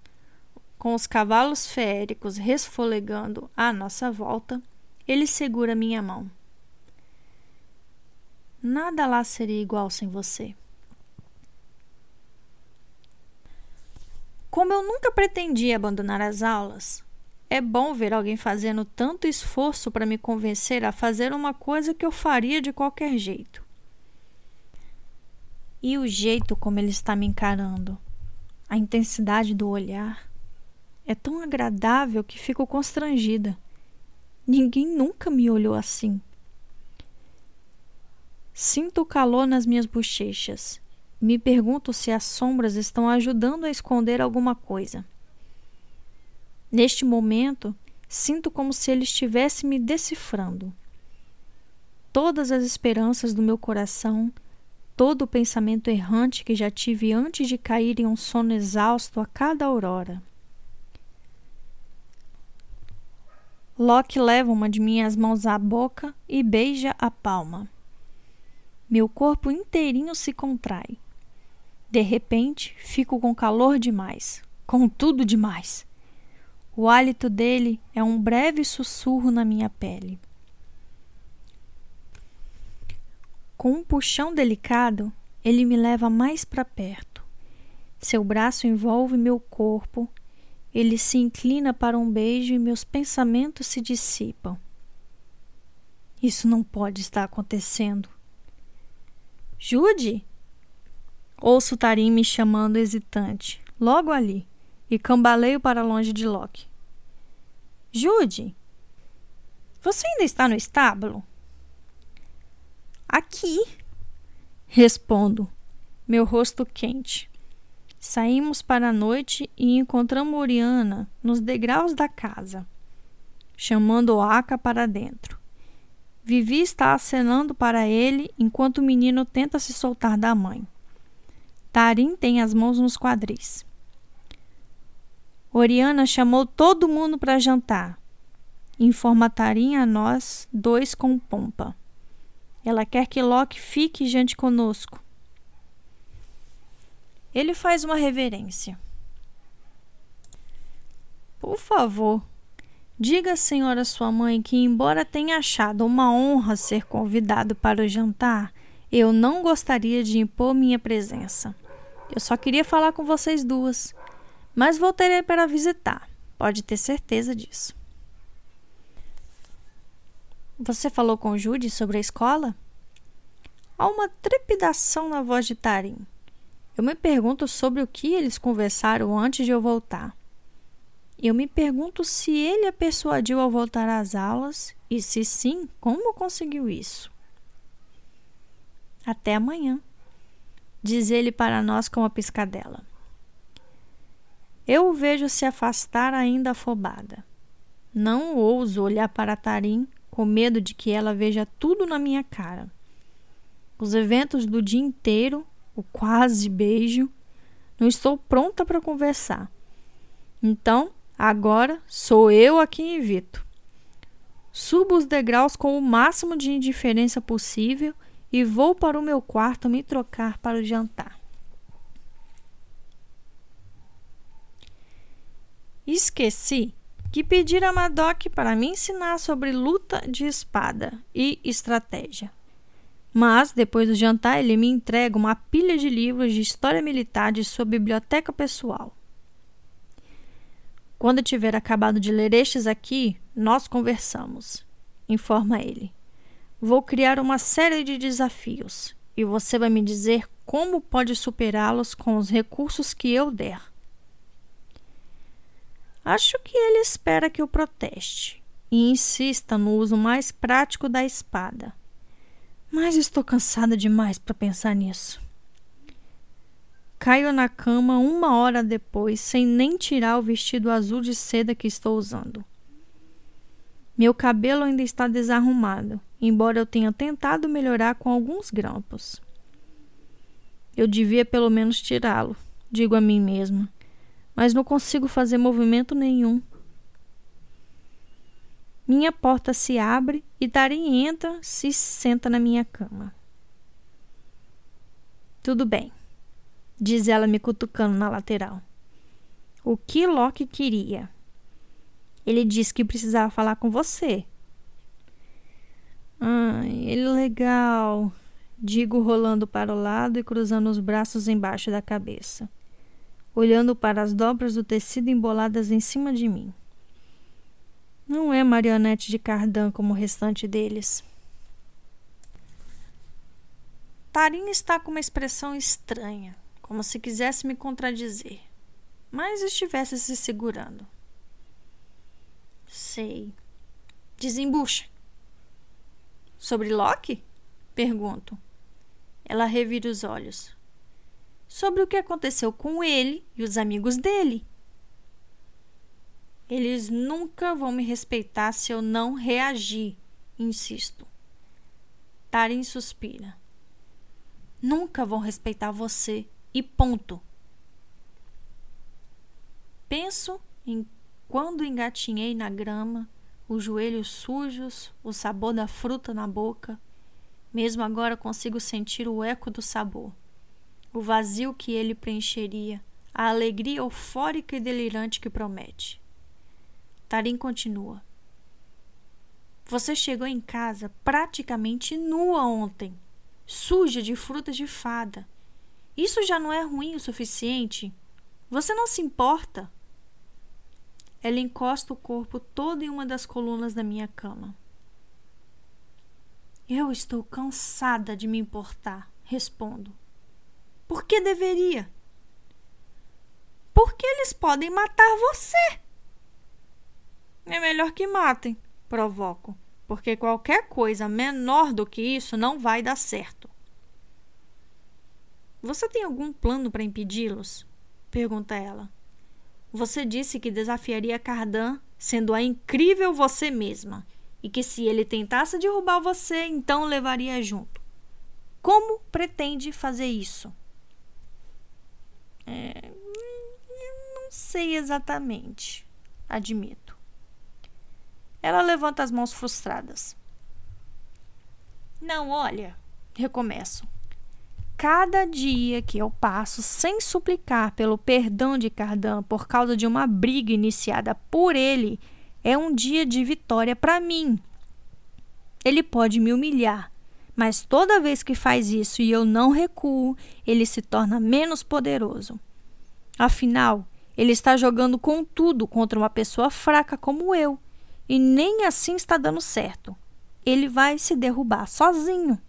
com os cavalos feéricos resfolegando à nossa volta, ele segura minha mão. Nada lá seria igual sem você. Como eu nunca pretendi abandonar as aulas, é bom ver alguém fazendo tanto esforço para me convencer a fazer uma coisa que eu faria de qualquer jeito. E o jeito como ele está me encarando, a intensidade do olhar, é tão agradável que fico constrangida. Ninguém nunca me olhou assim. Sinto o calor nas minhas bochechas. Me pergunto se as sombras estão ajudando a esconder alguma coisa. Neste momento, sinto como se ele estivesse me decifrando. Todas as esperanças do meu coração, todo o pensamento errante que já tive antes de cair em um sono exausto a cada aurora. Loki leva uma de minhas mãos à boca e beija a palma. Meu corpo inteirinho se contrai. De repente, fico com calor demais, com tudo demais. O hálito dele é um breve sussurro na minha pele. Com um puxão delicado, ele me leva mais para perto. Seu braço envolve meu corpo, ele se inclina para um beijo e meus pensamentos se dissipam. Isso não pode estar acontecendo. Jude? Ouço Tarim me chamando hesitante, logo ali e cambaleio para longe de Loki. Jude, você ainda está no estábulo? Aqui, respondo, meu rosto quente. Saímos para a noite e encontramos Oriana nos degraus da casa, chamando Oaka para dentro. Vivi está acenando para ele enquanto o menino tenta se soltar da mãe. Tarim tem as mãos nos quadris. Oriana chamou todo mundo para jantar. Informa Tarim a nós dois com pompa. Ela quer que Loki fique e jante conosco. Ele faz uma reverência. Por favor, diga à senhora sua mãe que, embora tenha achado uma honra ser convidado para o jantar, eu não gostaria de impor minha presença. Eu só queria falar com vocês duas mas voltarei para visitar. Pode ter certeza disso. Você falou com Judy sobre a escola? Há uma trepidação na voz de Tarim. Eu me pergunto sobre o que eles conversaram antes de eu voltar. Eu me pergunto se ele a persuadiu a voltar às aulas e, se sim, como conseguiu isso. Até amanhã, diz ele para nós com uma piscadela. Eu o vejo se afastar ainda afobada. Não ouso olhar para Tarim com medo de que ela veja tudo na minha cara. Os eventos do dia inteiro, o quase beijo, não estou pronta para conversar. Então, agora sou eu a quem evito. Subo os degraus com o máximo de indiferença possível e vou para o meu quarto me trocar para o jantar. Esqueci que pedi a Madoc para me ensinar sobre luta de espada e estratégia. Mas, depois do jantar, ele me entrega uma pilha de livros de história militar de sua biblioteca pessoal. Quando tiver acabado de ler estes aqui, nós conversamos, informa ele. Vou criar uma série de desafios e você vai me dizer como pode superá-los com os recursos que eu der. Acho que ele espera que eu proteste e insista no uso mais prático da espada. Mas estou cansada demais para pensar nisso. Caio na cama uma hora depois, sem nem tirar o vestido azul de seda que estou usando. Meu cabelo ainda está desarrumado, embora eu tenha tentado melhorar com alguns grampos. Eu devia pelo menos tirá-lo, digo a mim mesma mas não consigo fazer movimento nenhum. Minha porta se abre e Tarim entra se senta na minha cama. Tudo bem, diz ela me cutucando na lateral. O que Locke queria? Ele disse que precisava falar com você. Ai, ele é legal, digo rolando para o lado e cruzando os braços embaixo da cabeça olhando para as dobras do tecido emboladas em cima de mim. Não é marionete de cardan como o restante deles. Tarim está com uma expressão estranha, como se quisesse me contradizer, mas estivesse se segurando. Sei. Desembucha. Sobre Loki? Pergunto. Ela revira os olhos sobre o que aconteceu com ele e os amigos dele. Eles nunca vão me respeitar se eu não reagir, insisto. Tarin suspira. Nunca vão respeitar você e ponto. Penso em quando engatinhei na grama, os joelhos sujos, o sabor da fruta na boca. Mesmo agora consigo sentir o eco do sabor o vazio que ele preencheria, a alegria eufórica e delirante que promete. Tarim continua. Você chegou em casa praticamente nua ontem, suja de frutas de fada. Isso já não é ruim o suficiente? Você não se importa? Ela encosta o corpo todo em uma das colunas da minha cama. Eu estou cansada de me importar, respondo. Por que deveria? Porque eles podem matar você. É melhor que matem, provoco, porque qualquer coisa menor do que isso não vai dar certo. Você tem algum plano para impedi-los? pergunta ela. Você disse que desafiaria Cardan sendo a incrível você mesma e que se ele tentasse derrubar você, então levaria junto. Como pretende fazer isso? É, não sei exatamente, admito. Ela levanta as mãos frustradas. Não, olha, recomeço. Cada dia que eu passo sem suplicar pelo perdão de Cardan por causa de uma briga iniciada por ele é um dia de vitória para mim. Ele pode me humilhar, mas toda vez que faz isso e eu não recuo, ele se torna menos poderoso. Afinal, ele está jogando com tudo contra uma pessoa fraca como eu, e nem assim está dando certo. Ele vai se derrubar sozinho.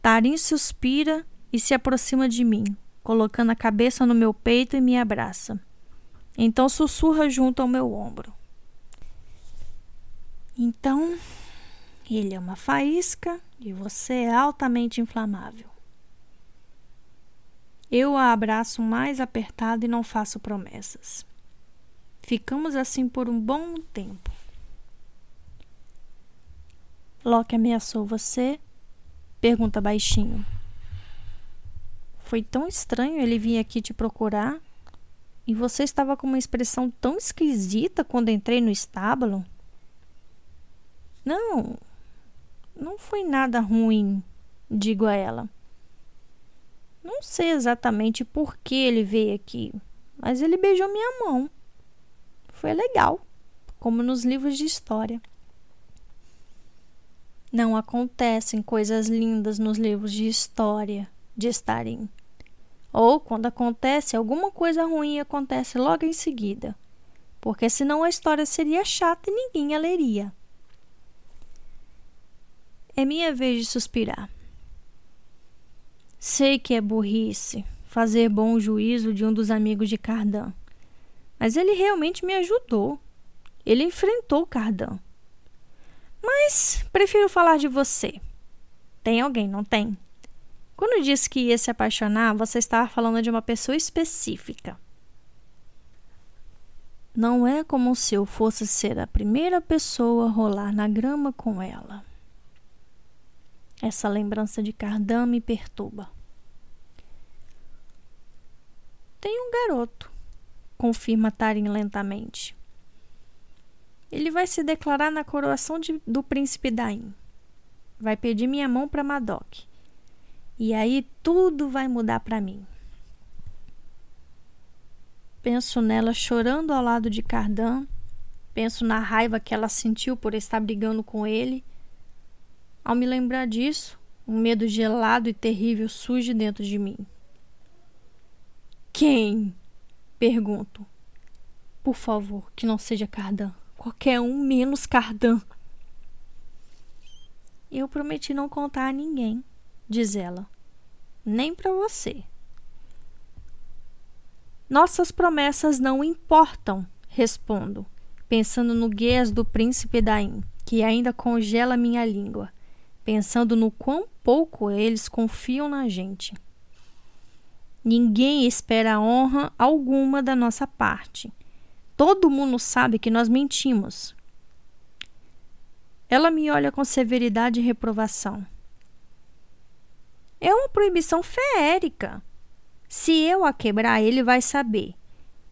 Tarim suspira e se aproxima de mim, colocando a cabeça no meu peito e me abraça. Então sussurra junto ao meu ombro. Então, ele é uma faísca e você é altamente inflamável. Eu a abraço mais apertado e não faço promessas. Ficamos assim por um bom tempo. Loki ameaçou você? Pergunta baixinho. Foi tão estranho ele vir aqui te procurar. E você estava com uma expressão tão esquisita quando entrei no estábulo. Não, não foi nada ruim, digo a ela. Não sei exatamente por que ele veio aqui, mas ele beijou minha mão. Foi legal, como nos livros de história. Não acontecem coisas lindas nos livros de história de Starin. Ou quando acontece alguma coisa ruim acontece logo em seguida, porque senão a história seria chata e ninguém a leria. É minha vez de suspirar. Sei que é burrice fazer bom juízo de um dos amigos de Cardan, mas ele realmente me ajudou. Ele enfrentou Cardan. Mas prefiro falar de você. Tem alguém, não tem? Quando disse que ia se apaixonar, você estava falando de uma pessoa específica. Não é como se eu fosse ser a primeira pessoa a rolar na grama com ela. Essa lembrança de Cardan me perturba. Tem um garoto, confirma Tarim lentamente. Ele vai se declarar na coroação de, do príncipe Daim. Vai pedir minha mão para Madoc. E aí tudo vai mudar para mim. Penso nela chorando ao lado de Cardan. Penso na raiva que ela sentiu por estar brigando com ele ao me lembrar disso, um medo gelado e terrível surge dentro de mim. Quem? Pergunto. Por favor, que não seja Cardan. Qualquer um menos Cardan. Eu prometi não contar a ninguém, diz ela. Nem para você. Nossas promessas não importam, respondo, pensando no guias do príncipe Daim, que ainda congela minha língua pensando no quão pouco eles confiam na gente. Ninguém espera honra alguma da nossa parte. Todo mundo sabe que nós mentimos. Ela me olha com severidade e reprovação. É uma proibição feérica. Se eu a quebrar, ele vai saber.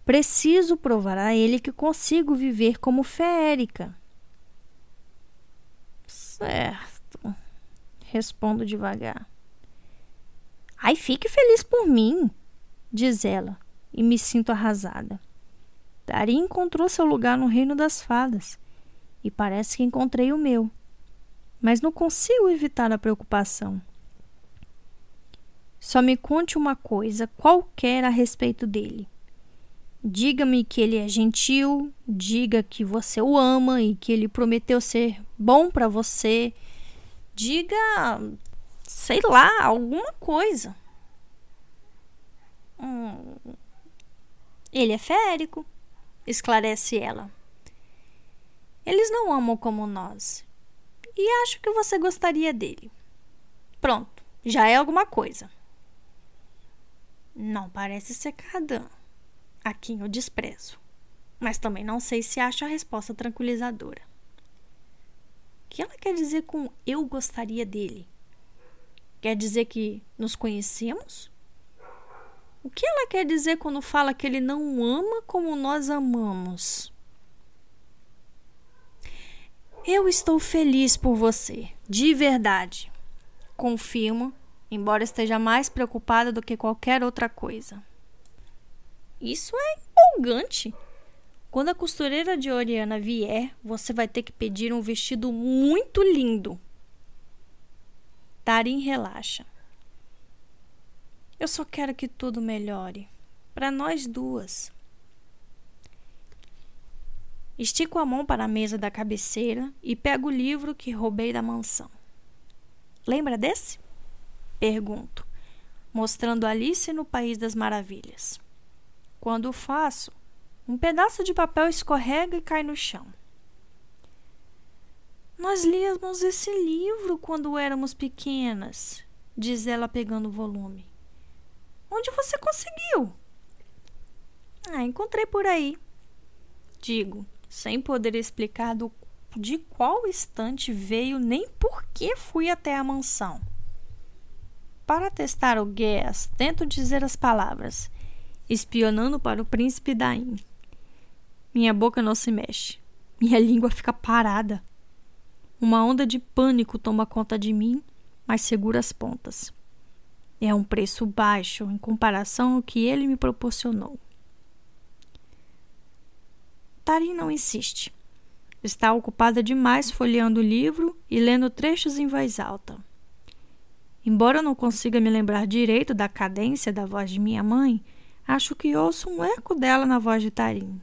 Preciso provar a ele que consigo viver como feérica. Certo respondo devagar. Ai, fique feliz por mim, diz ela, e me sinto arrasada. Dari encontrou seu lugar no reino das fadas, e parece que encontrei o meu, mas não consigo evitar a preocupação. Só me conte uma coisa qualquer a respeito dele. Diga-me que ele é gentil, diga que você o ama e que ele prometeu ser bom para você diga, sei lá, alguma coisa. Hum, ele é férico, esclarece ela. Eles não amam como nós. E acho que você gostaria dele. Pronto, já é alguma coisa. Não parece ser Cardan, a quem eu desprezo. Mas também não sei se acho a resposta tranquilizadora que ela quer dizer com eu gostaria dele? Quer dizer que nos conhecemos? O que ela quer dizer quando fala que ele não ama como nós amamos? Eu estou feliz por você, de verdade. Confirmo, embora esteja mais preocupada do que qualquer outra coisa. Isso é empolgante. Quando a costureira de Oriana vier, você vai ter que pedir um vestido muito lindo. Tarim relaxa. Eu só quero que tudo melhore. Para nós duas. Estico a mão para a mesa da cabeceira e pego o livro que roubei da mansão. Lembra desse? Pergunto, mostrando Alice no País das Maravilhas. Quando o faço, um pedaço de papel escorrega e cai no chão. Nós líamos esse livro quando éramos pequenas, diz ela pegando o volume. Onde você conseguiu? Ah, encontrei por aí. Digo, sem poder explicar do, de qual estante veio nem por que fui até a mansão. Para testar o Guess, tento dizer as palavras, espionando para o príncipe Daim. Minha boca não se mexe. Minha língua fica parada. Uma onda de pânico toma conta de mim, mas segura as pontas. É um preço baixo em comparação ao que ele me proporcionou. Tarim não insiste. Está ocupada demais folheando o livro e lendo trechos em voz alta. Embora eu não consiga me lembrar direito da cadência da voz de minha mãe, acho que ouço um eco dela na voz de Tarim.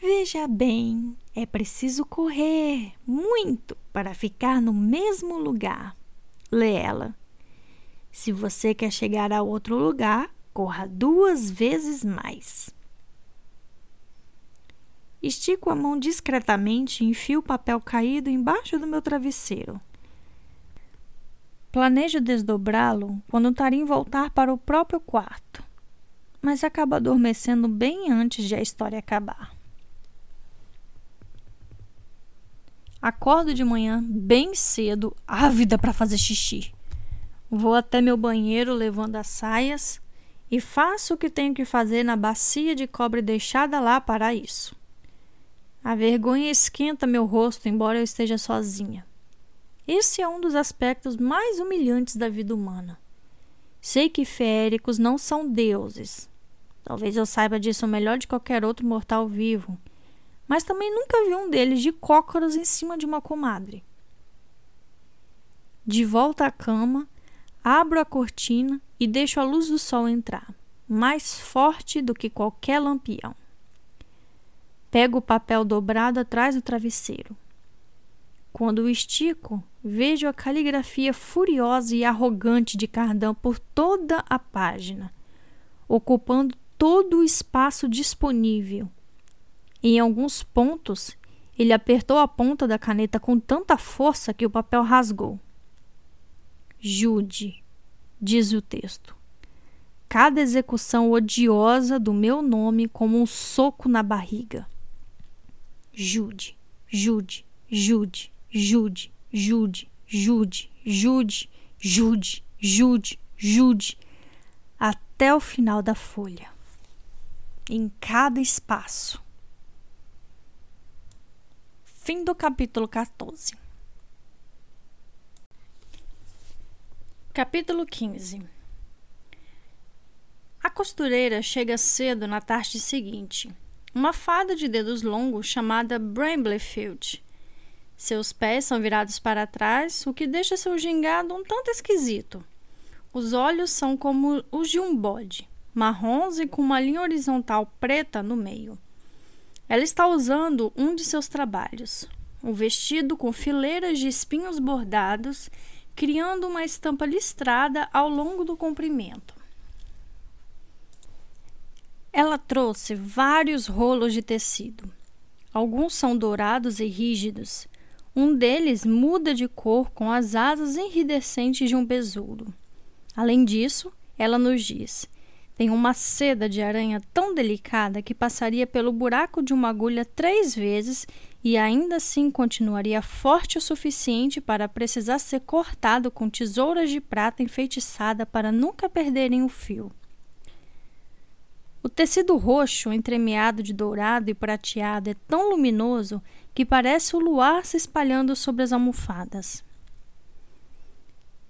Veja bem, é preciso correr muito para ficar no mesmo lugar. Lê ela. Se você quer chegar a outro lugar, corra duas vezes mais. Estico a mão discretamente e enfio o papel caído embaixo do meu travesseiro. Planejo desdobrá-lo quando Tarim voltar para o próprio quarto, mas acaba adormecendo bem antes de a história acabar. Acordo de manhã bem cedo, ávida para fazer xixi. Vou até meu banheiro levando as saias e faço o que tenho que fazer na bacia de cobre deixada lá para isso. A vergonha esquenta meu rosto, embora eu esteja sozinha. Esse é um dos aspectos mais humilhantes da vida humana. Sei que féricos não são deuses. Talvez eu saiba disso melhor de qualquer outro mortal vivo mas também nunca vi um deles de cócoras em cima de uma comadre. De volta à cama, abro a cortina e deixo a luz do sol entrar, mais forte do que qualquer lampião. Pego o papel dobrado atrás do travesseiro. Quando o estico, vejo a caligrafia furiosa e arrogante de Cardan por toda a página, ocupando todo o espaço disponível em alguns pontos, ele apertou a ponta da caneta com tanta força que o papel rasgou. Jude, diz o texto. Cada execução odiosa do meu nome como um soco na barriga. Jude, Jude, Jude, Jude, Jude, Jude, Jude, Jude, Jude, Jude, até o final da folha. Em cada espaço Fim do capítulo 14. Capítulo 15 A costureira chega cedo na tarde seguinte. Uma fada de dedos longos chamada Bramblefield. Seus pés são virados para trás, o que deixa seu gingado um tanto esquisito. Os olhos são como os de um bode, marrons e com uma linha horizontal preta no meio. Ela está usando um de seus trabalhos, um vestido com fileiras de espinhos bordados, criando uma estampa listrada ao longo do comprimento. Ela trouxe vários rolos de tecido. Alguns são dourados e rígidos. Um deles muda de cor com as asas enridescentes de um besouro. Além disso, ela nos diz: tem uma seda de aranha tão delicada que passaria pelo buraco de uma agulha três vezes e ainda assim continuaria forte o suficiente para precisar ser cortado com tesouras de prata enfeitiçada para nunca perderem o fio. O tecido roxo, entremeado de dourado e prateado, é tão luminoso que parece o luar se espalhando sobre as almofadas.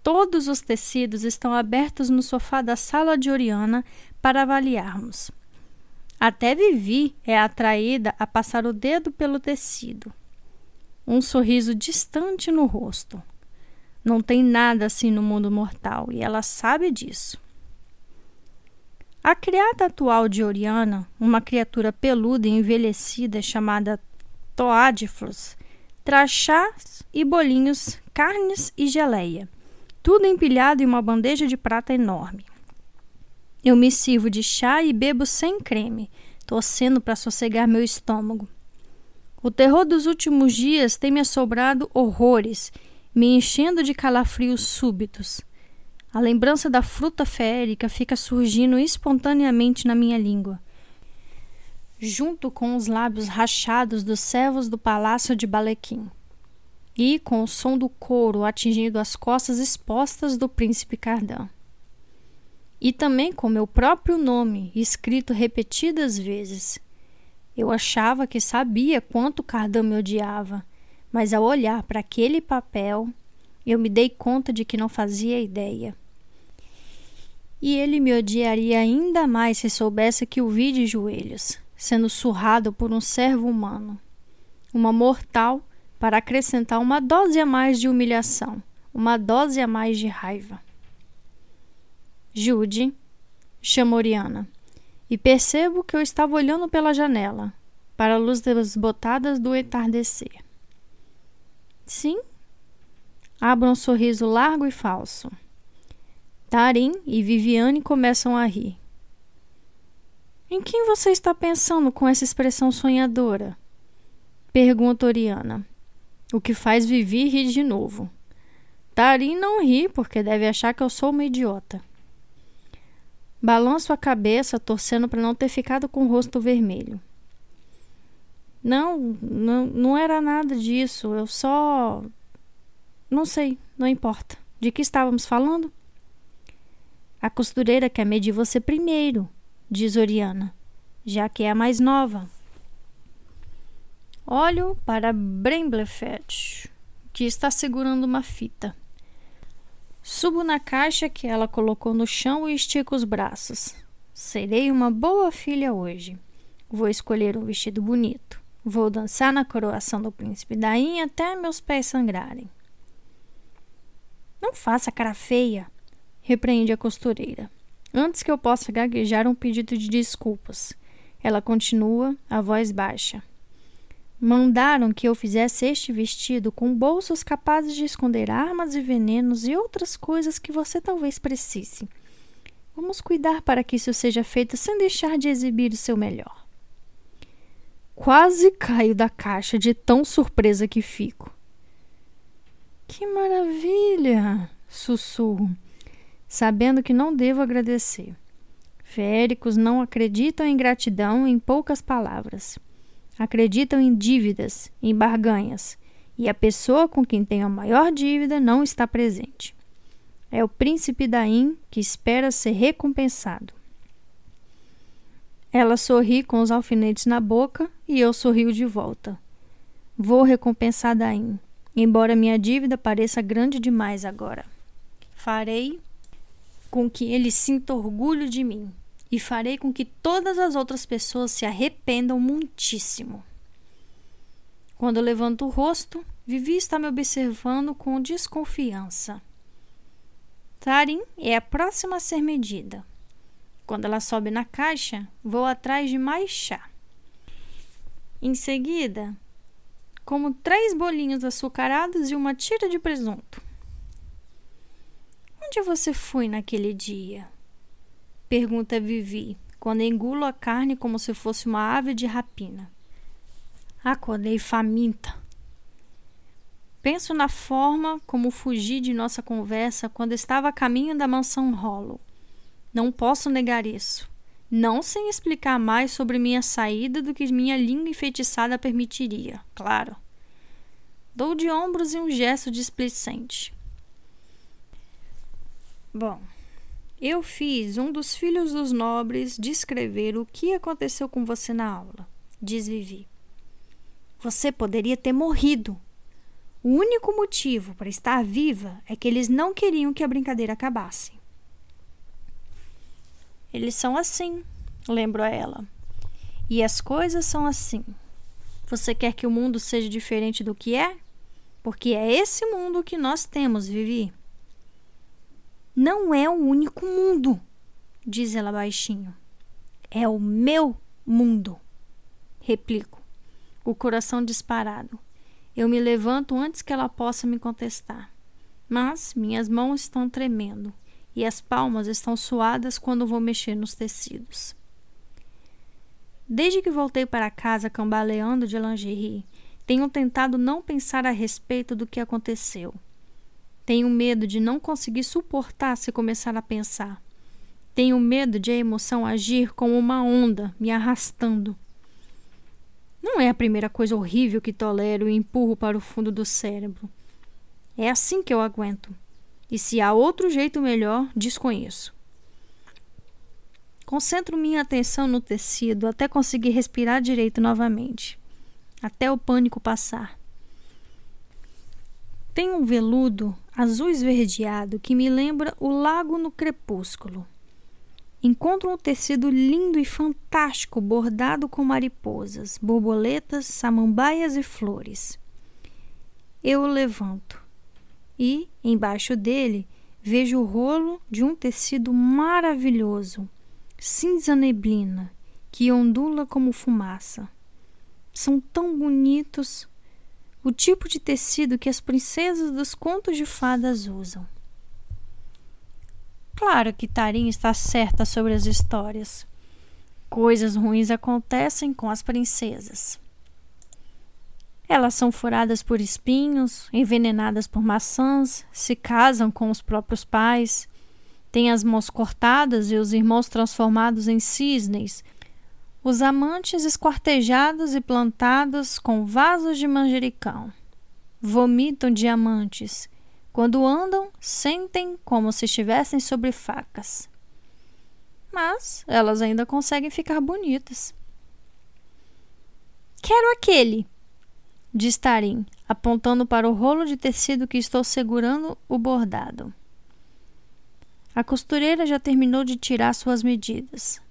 Todos os tecidos estão abertos no sofá da sala de Oriana para avaliarmos. Até Vivi é atraída a passar o dedo pelo tecido. Um sorriso distante no rosto. Não tem nada assim no mundo mortal e ela sabe disso. A criada atual de Oriana, uma criatura peluda e envelhecida chamada Toadiflos, traz chás e bolinhos, carnes e geleia tudo empilhado em uma bandeja de prata enorme. Eu me sirvo de chá e bebo sem creme, torcendo para sossegar meu estômago. O terror dos últimos dias tem me assobrado horrores, me enchendo de calafrios súbitos. A lembrança da fruta férica fica surgindo espontaneamente na minha língua, junto com os lábios rachados dos servos do palácio de Balequim e com o som do couro atingindo as costas expostas do príncipe Cardan. E também com meu próprio nome escrito repetidas vezes. Eu achava que sabia quanto Cardan me odiava, mas ao olhar para aquele papel, eu me dei conta de que não fazia ideia. E ele me odiaria ainda mais se soubesse que o vi de joelhos, sendo surrado por um servo humano. Uma mortal para acrescentar uma dose a mais de humilhação, uma dose a mais de raiva. Jude, chamou Oriana, e percebo que eu estava olhando pela janela, para a luz das botadas do entardecer. Sim? Abra um sorriso largo e falso. Tarim e Viviane começam a rir. Em quem você está pensando com essa expressão sonhadora? Pergunta Oriana, o que faz Vivi rir de novo. Tarim não ri porque deve achar que eu sou uma idiota. Balanço a cabeça, torcendo para não ter ficado com o rosto vermelho. Não, não, não era nada disso. Eu só. Não sei, não importa. De que estávamos falando? A costureira quer medir você primeiro, diz Oriana, já que é a mais nova. Olho para Bremblefett, que está segurando uma fita. Subo na caixa que ela colocou no chão e estico os braços. Serei uma boa filha hoje. Vou escolher um vestido bonito. Vou dançar na coroação do príncipe Daim até meus pés sangrarem. Não faça cara feia, repreende a costureira. Antes que eu possa gaguejar um pedido de desculpas. Ela continua, a voz baixa. Mandaram que eu fizesse este vestido com bolsos capazes de esconder armas e venenos e outras coisas que você talvez precise. Vamos cuidar para que isso seja feito sem deixar de exibir o seu melhor. Quase caio da caixa de tão surpresa que fico. Que maravilha! sussurro sabendo que não devo agradecer. Féricos não acreditam em gratidão em poucas palavras. Acreditam em dívidas, em barganhas, e a pessoa com quem tem a maior dívida não está presente. É o príncipe Daim que espera ser recompensado. Ela sorri com os alfinetes na boca e eu sorrio de volta. Vou recompensar Daim, embora minha dívida pareça grande demais agora. Farei com que ele sinta orgulho de mim e farei com que todas as outras pessoas se arrependam muitíssimo. Quando levanto o rosto, Vivi está me observando com desconfiança. Tarim é a próxima a ser medida. Quando ela sobe na caixa, vou atrás de mais chá. Em seguida, como três bolinhos açucarados e uma tira de presunto. Onde você foi naquele dia? Pergunta Vivi, quando engulo a carne como se fosse uma ave de rapina. Acordei faminta. Penso na forma como fugi de nossa conversa quando estava a caminho da mansão Hollow. Não posso negar isso. Não sem explicar mais sobre minha saída do que minha língua enfeitiçada permitiria, claro. Dou de ombros e um gesto displicente. Bom, eu fiz um dos filhos dos nobres descrever o que aconteceu com você na aula, diz Vivi. Você poderia ter morrido. O único motivo para estar viva é que eles não queriam que a brincadeira acabasse. Eles são assim, lembro a ela. E as coisas são assim. Você quer que o mundo seja diferente do que é? Porque é esse mundo que nós temos, Vivi. Não é o único mundo, diz ela baixinho. É o meu mundo, replico, o coração disparado. Eu me levanto antes que ela possa me contestar. Mas minhas mãos estão tremendo e as palmas estão suadas quando vou mexer nos tecidos. Desde que voltei para casa cambaleando de lingerie, tenho tentado não pensar a respeito do que aconteceu. Tenho medo de não conseguir suportar se começar a pensar. Tenho medo de a emoção agir como uma onda, me arrastando. Não é a primeira coisa horrível que tolero e empurro para o fundo do cérebro. É assim que eu aguento. E se há outro jeito melhor, desconheço. Concentro minha atenção no tecido até conseguir respirar direito novamente, até o pânico passar. Tem um veludo azul esverdeado que me lembra o lago no crepúsculo. encontro um tecido lindo e fantástico bordado com mariposas, borboletas, samambaias e flores. Eu o levanto e, embaixo dele, vejo o rolo de um tecido maravilhoso, cinza neblina, que ondula como fumaça. São tão bonitos, o tipo de tecido que as princesas dos contos de fadas usam. Claro que Tarim está certa sobre as histórias. Coisas ruins acontecem com as princesas. Elas são furadas por espinhos, envenenadas por maçãs, se casam com os próprios pais, têm as mãos cortadas e os irmãos transformados em cisnes, os amantes esquartejados e plantados com vasos de manjericão. Vomitam diamantes quando andam, sentem como se estivessem sobre facas. Mas elas ainda conseguem ficar bonitas. Quero aquele, diz Tarim, apontando para o rolo de tecido que estou segurando o bordado. A costureira já terminou de tirar suas medidas.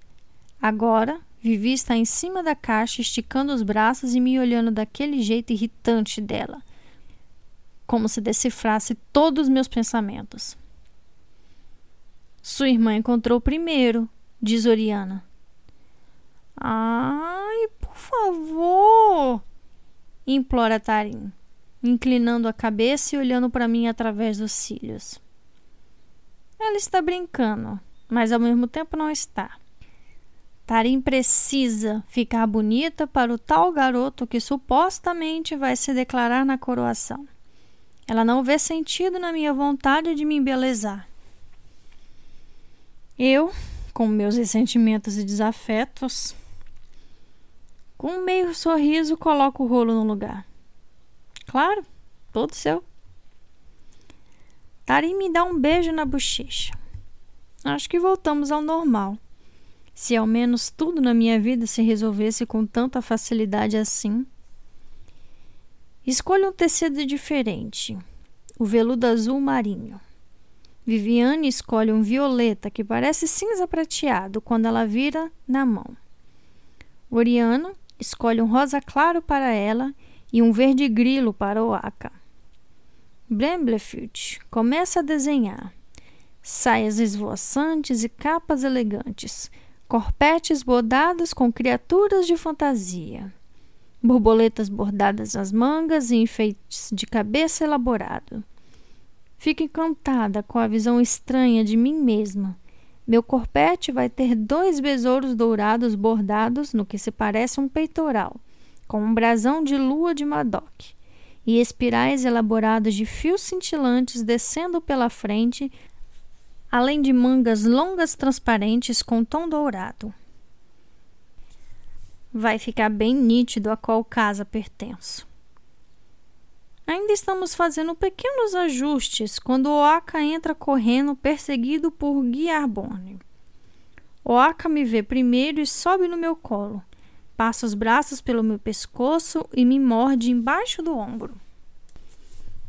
Agora, Vivi está em cima da caixa, esticando os braços e me olhando daquele jeito irritante dela, como se decifrasse todos os meus pensamentos. Sua irmã encontrou primeiro, diz Oriana. Ai, por favor, implora Tarim, inclinando a cabeça e olhando para mim através dos cílios. Ela está brincando, mas ao mesmo tempo não está. Tarim precisa ficar bonita para o tal garoto que supostamente vai se declarar na coroação. Ela não vê sentido na minha vontade de me embelezar. Eu, com meus ressentimentos e desafetos, com um meio sorriso, coloco o rolo no lugar. Claro, todo seu. Tari me dá um beijo na bochecha. Acho que voltamos ao normal. Se ao menos tudo na minha vida se resolvesse com tanta facilidade assim. Escolha um tecido diferente, o veludo azul marinho. Viviane escolhe um violeta que parece cinza prateado quando ela vira na mão. Oriano escolhe um rosa claro para ela e um verde grilo para o Aka. Bremblefield começa a desenhar saias esvoaçantes e capas elegantes, corpetes bordados com criaturas de fantasia borboletas bordadas nas mangas e enfeites de cabeça elaborado. Fico encantada com a visão estranha de mim mesma. Meu corpete vai ter dois besouros dourados bordados no que se parece um peitoral, com um brasão de lua de Madoc, e espirais elaboradas de fios cintilantes descendo pela frente, além de mangas longas transparentes com tom dourado vai ficar bem nítido a qual casa pertenço. Ainda estamos fazendo pequenos ajustes quando Oaka entra correndo perseguido por Guiarbone. Oaka me vê primeiro e sobe no meu colo. Passa os braços pelo meu pescoço e me morde embaixo do ombro.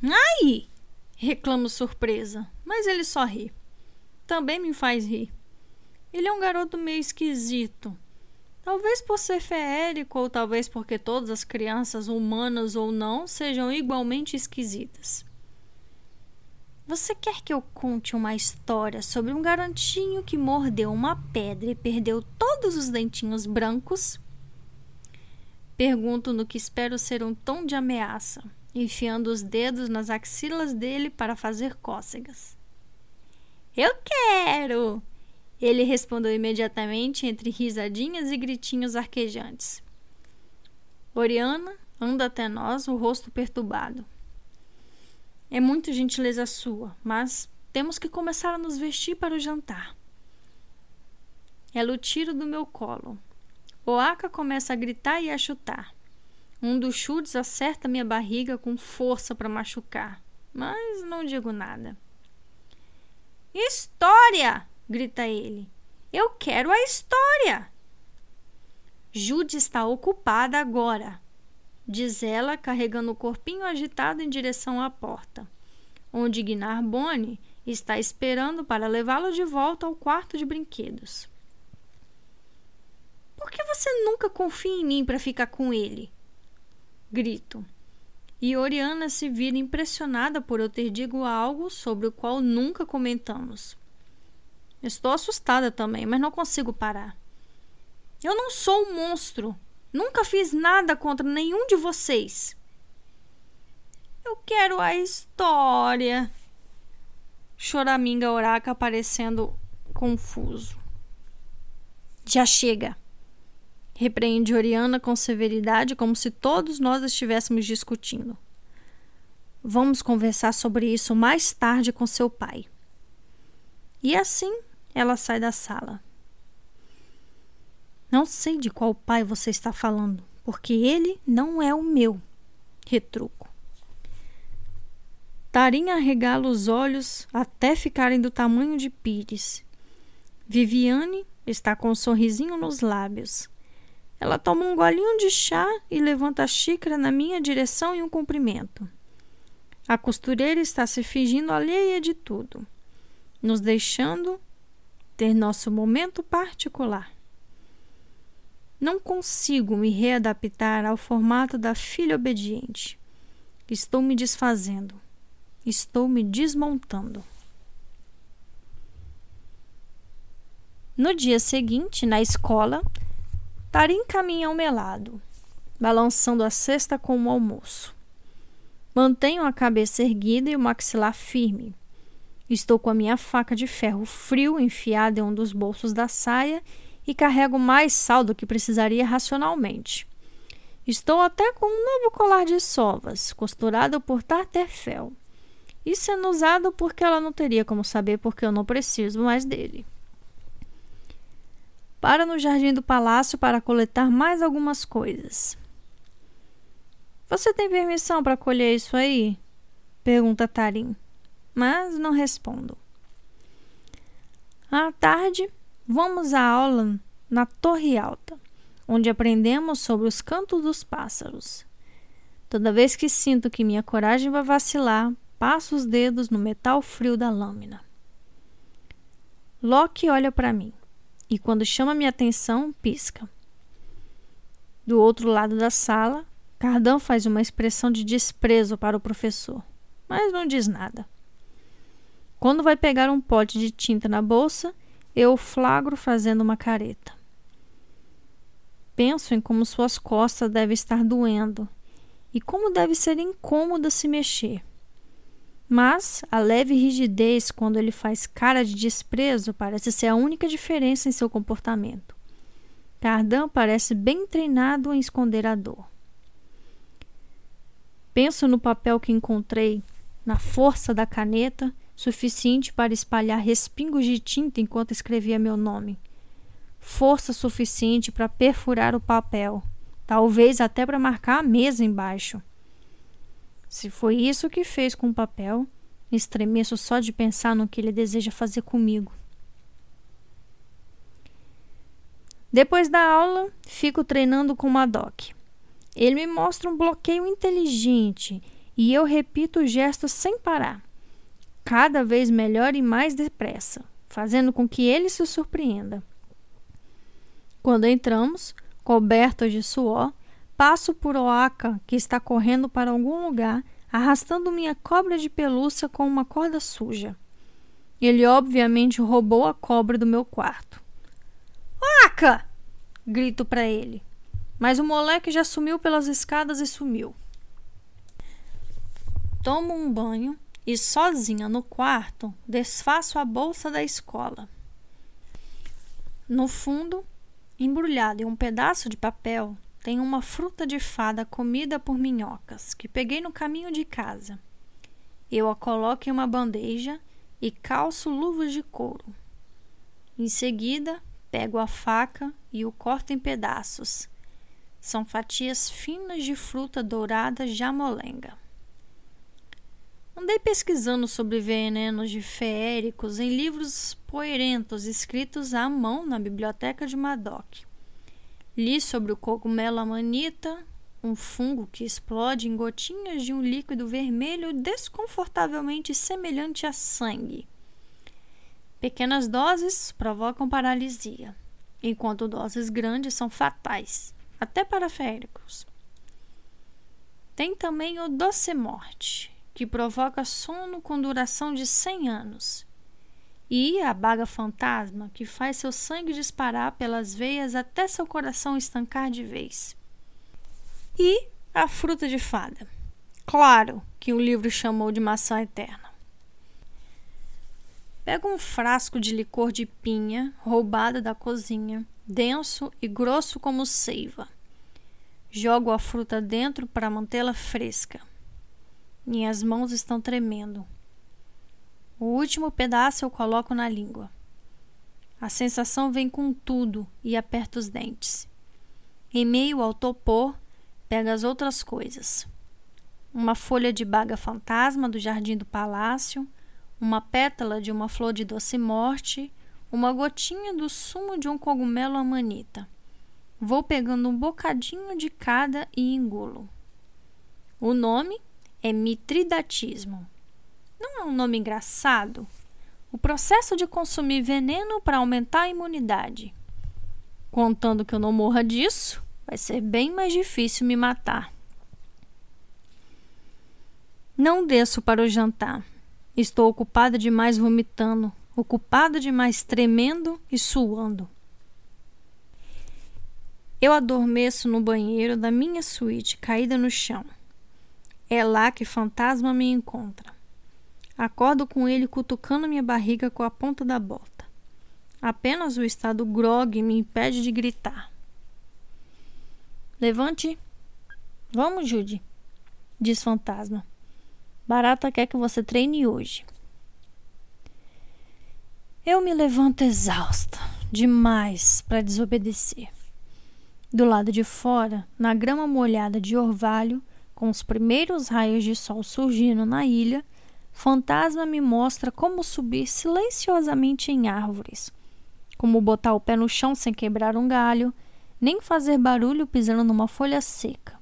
Ai! reclamo surpresa, mas ele só ri. Também me faz rir. Ele é um garoto meio esquisito Talvez por ser feérico, ou talvez porque todas as crianças, humanas ou não, sejam igualmente esquisitas. Você quer que eu conte uma história sobre um garotinho que mordeu uma pedra e perdeu todos os dentinhos brancos? Pergunto no que espero ser um tom de ameaça, enfiando os dedos nas axilas dele para fazer cócegas. Eu quero! Ele respondeu imediatamente entre risadinhas e gritinhos arquejantes. Oriana anda até nós, o rosto perturbado. É muito gentileza sua, mas temos que começar a nos vestir para o jantar. Ela o tira do meu colo. Oaka começa a gritar e a chutar. Um dos chutes acerta minha barriga com força para machucar, mas não digo nada. História! grita ele. Eu quero a história. Jude está ocupada agora, diz ela, carregando o corpinho agitado em direção à porta, onde Guinarbone está esperando para levá-lo de volta ao quarto de brinquedos. Por que você nunca confia em mim para ficar com ele? Grito. E Oriana se vira impressionada por eu ter dito algo sobre o qual nunca comentamos. Estou assustada também, mas não consigo parar. Eu não sou um monstro. Nunca fiz nada contra nenhum de vocês. Eu quero a história. Choraminga Oraca aparecendo confuso. Já chega. Repreende Oriana com severidade, como se todos nós estivéssemos discutindo. Vamos conversar sobre isso mais tarde com seu pai. E assim ela sai da sala. Não sei de qual pai você está falando, porque ele não é o meu. Retruco. Tarinha regala os olhos até ficarem do tamanho de pires. Viviane está com um sorrisinho nos lábios. Ela toma um golinho de chá e levanta a xícara na minha direção em um cumprimento. A costureira está se fingindo alheia de tudo, nos deixando ter nosso momento particular. Não consigo me readaptar ao formato da filha obediente. Estou me desfazendo. Estou me desmontando. No dia seguinte, na escola, Tarim caminha ao meu lado, balançando a cesta com o almoço. Mantenho a cabeça erguida e o maxilar firme. Estou com a minha faca de ferro frio enfiada em um dos bolsos da saia e carrego mais sal do que precisaria racionalmente. Estou até com um novo colar de sovas, costurado por Tarterfel, e sendo usado porque ela não teria como saber porque eu não preciso mais dele para no jardim do palácio para coletar mais algumas coisas. Você tem permissão para colher isso aí? pergunta Tarim, mas não respondo. À tarde, vamos à aula na Torre Alta, onde aprendemos sobre os cantos dos pássaros. Toda vez que sinto que minha coragem vai vacilar, passo os dedos no metal frio da lâmina. Loki olha para mim e, quando chama minha atenção, pisca. Do outro lado da sala, Cardão faz uma expressão de desprezo para o professor, mas não diz nada. Quando vai pegar um pote de tinta na bolsa, eu o flagro fazendo uma careta. Penso em como suas costas devem estar doendo e como deve ser incômodo se mexer. Mas a leve rigidez quando ele faz cara de desprezo parece ser a única diferença em seu comportamento. Cardan parece bem treinado em esconder a dor. Penso no papel que encontrei, na força da caneta, suficiente para espalhar respingos de tinta enquanto escrevia meu nome. Força suficiente para perfurar o papel, talvez até para marcar a mesa embaixo. Se foi isso que fez com o papel, estremeço só de pensar no que ele deseja fazer comigo. Depois da aula, fico treinando com o Madoc. Ele me mostra um bloqueio inteligente e eu repito o gesto sem parar, cada vez melhor e mais depressa, fazendo com que ele se surpreenda. Quando entramos, cobertos de suor, Passo por Oaka, que está correndo para algum lugar, arrastando minha cobra de pelúcia com uma corda suja. Ele obviamente roubou a cobra do meu quarto. Oaka! grito para ele. Mas o moleque já sumiu pelas escadas e sumiu. Tomo um banho e, sozinha no quarto, desfaço a bolsa da escola. No fundo, embrulhado em um pedaço de papel, tem uma fruta de fada comida por minhocas que peguei no caminho de casa. Eu a coloco em uma bandeja e calço luvas de couro. Em seguida, pego a faca e o corto em pedaços. São fatias finas de fruta dourada jamolenga. Andei pesquisando sobre venenos de feéricos em livros poerentos escritos à mão na biblioteca de Madoc. Li sobre o cogumelo amanita, um fungo que explode em gotinhas de um líquido vermelho desconfortavelmente semelhante a sangue. Pequenas doses provocam paralisia, enquanto doses grandes são fatais, até para féricos. Tem também o doce morte, que provoca sono com duração de 100 anos, e a baga fantasma, que faz seu sangue disparar pelas veias até seu coração estancar de vez. E a fruta de fada. Claro que o livro chamou de maçã eterna. Pega um frasco de licor de pinha, roubado da cozinha, denso e grosso como seiva. Jogo a fruta dentro para mantê-la fresca. Minhas mãos estão tremendo. O último pedaço eu coloco na língua. A sensação vem com tudo e aperta os dentes. Em meio ao topor, pega as outras coisas. Uma folha de baga fantasma do jardim do palácio, uma pétala de uma flor de doce morte, uma gotinha do sumo de um cogumelo amanita. Vou pegando um bocadinho de cada e engulo. O nome é mitridatismo. Não é um nome engraçado? O processo de consumir veneno para aumentar a imunidade. Contando que eu não morra disso, vai ser bem mais difícil me matar. Não desço para o jantar. Estou ocupada demais vomitando, ocupada demais tremendo e suando. Eu adormeço no banheiro da minha suíte, caída no chão. É lá que fantasma me encontra. Acordo com ele cutucando minha barriga com a ponta da bota. Apenas o estado grog me impede de gritar. Levante. Vamos, Judy, diz Fantasma. Barata quer que você treine hoje. Eu me levanto exausta, demais para desobedecer. Do lado de fora, na grama molhada de orvalho, com os primeiros raios de sol surgindo na ilha, Fantasma me mostra como subir silenciosamente em árvores, como botar o pé no chão sem quebrar um galho, nem fazer barulho pisando numa folha seca.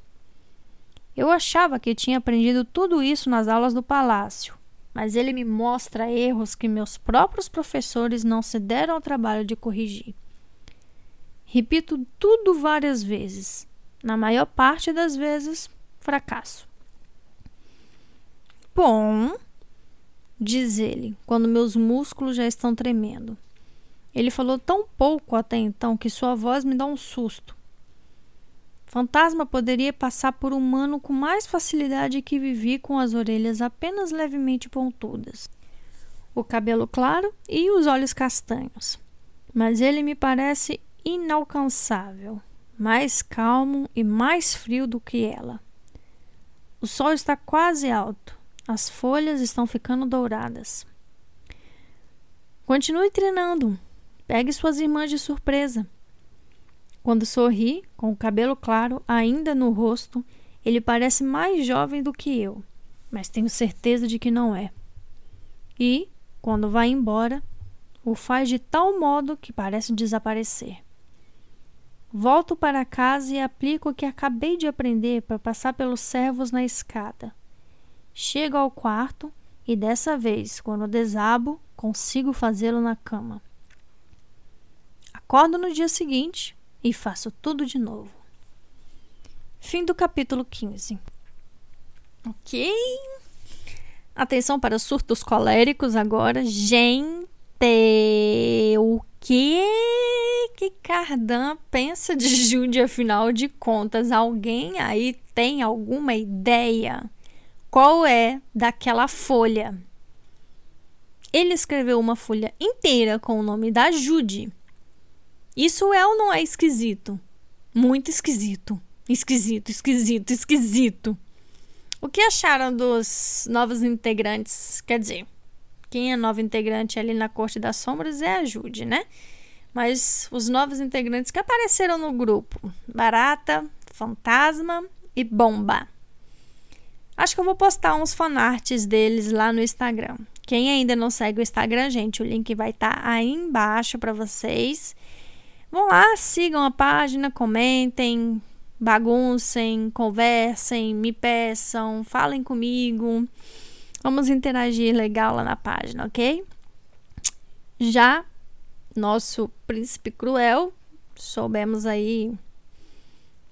Eu achava que tinha aprendido tudo isso nas aulas do palácio, mas ele me mostra erros que meus próprios professores não se deram ao trabalho de corrigir. Repito tudo várias vezes. Na maior parte das vezes, fracasso. Bom, diz ele, quando meus músculos já estão tremendo. Ele falou tão pouco até então que sua voz me dá um susto. Fantasma poderia passar por humano com mais facilidade que vivi com as orelhas apenas levemente pontudas, o cabelo claro e os olhos castanhos. Mas ele me parece inalcançável, mais calmo e mais frio do que ela. O sol está quase alto as folhas estão ficando douradas. Continue treinando. Pegue suas irmãs de surpresa. Quando sorri, com o cabelo claro ainda no rosto, ele parece mais jovem do que eu, mas tenho certeza de que não é. E, quando vai embora, o faz de tal modo que parece desaparecer. Volto para casa e aplico o que acabei de aprender para passar pelos servos na escada. Chego ao quarto e dessa vez, quando desabo, consigo fazê-lo na cama. Acordo no dia seguinte e faço tudo de novo. Fim do capítulo 15. Ok. Atenção para surtos coléricos agora. Gente, o que que Cardan pensa de Jude, afinal de contas? Alguém aí tem alguma ideia? Qual é daquela folha. Ele escreveu uma folha inteira com o nome da Jude. Isso é ou não é esquisito? Muito esquisito. Esquisito, esquisito, esquisito. O que acharam dos novos integrantes? Quer dizer, quem é novo integrante ali na Corte das Sombras é a Jude, né? Mas os novos integrantes que apareceram no grupo: Barata, Fantasma e Bomba. Acho que eu vou postar uns fanarts deles lá no Instagram. Quem ainda não segue o Instagram, gente, o link vai estar tá aí embaixo para vocês. Vão lá, sigam a página, comentem, baguncem, conversem, me peçam, falem comigo. Vamos interagir legal lá na página, ok? Já nosso príncipe cruel, soubemos aí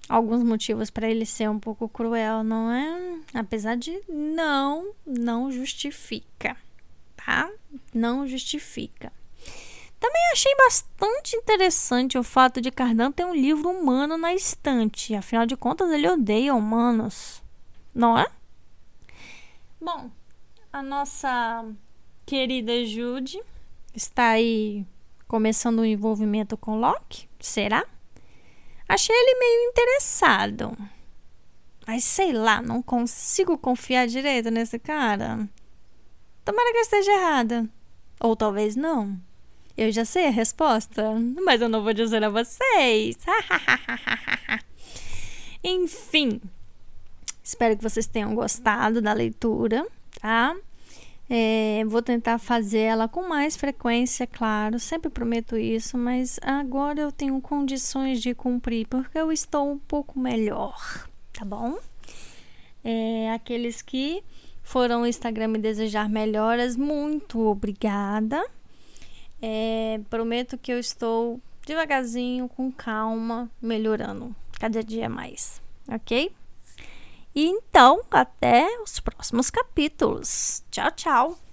alguns motivos para ele ser um pouco cruel, não é? Apesar de não, não justifica, tá? Não justifica. Também achei bastante interessante o fato de Cardan ter um livro humano na estante. Afinal de contas, ele odeia humanos, não é? Bom, a nossa querida Jude está aí começando um envolvimento com Locke? Será? Achei ele meio interessado. Mas sei lá, não consigo confiar direito nesse cara. Tomara que eu esteja errada. Ou talvez não. Eu já sei a resposta, mas eu não vou dizer a vocês. Enfim, espero que vocês tenham gostado da leitura, tá? É, vou tentar fazer ela com mais frequência, claro, sempre prometo isso, mas agora eu tenho condições de cumprir porque eu estou um pouco melhor, tá bom? É, aqueles que foram no Instagram me desejar melhoras, muito obrigada. É, prometo que eu estou devagarzinho, com calma, melhorando cada dia mais, ok? E então, até os próximos capítulos. Tchau, tchau!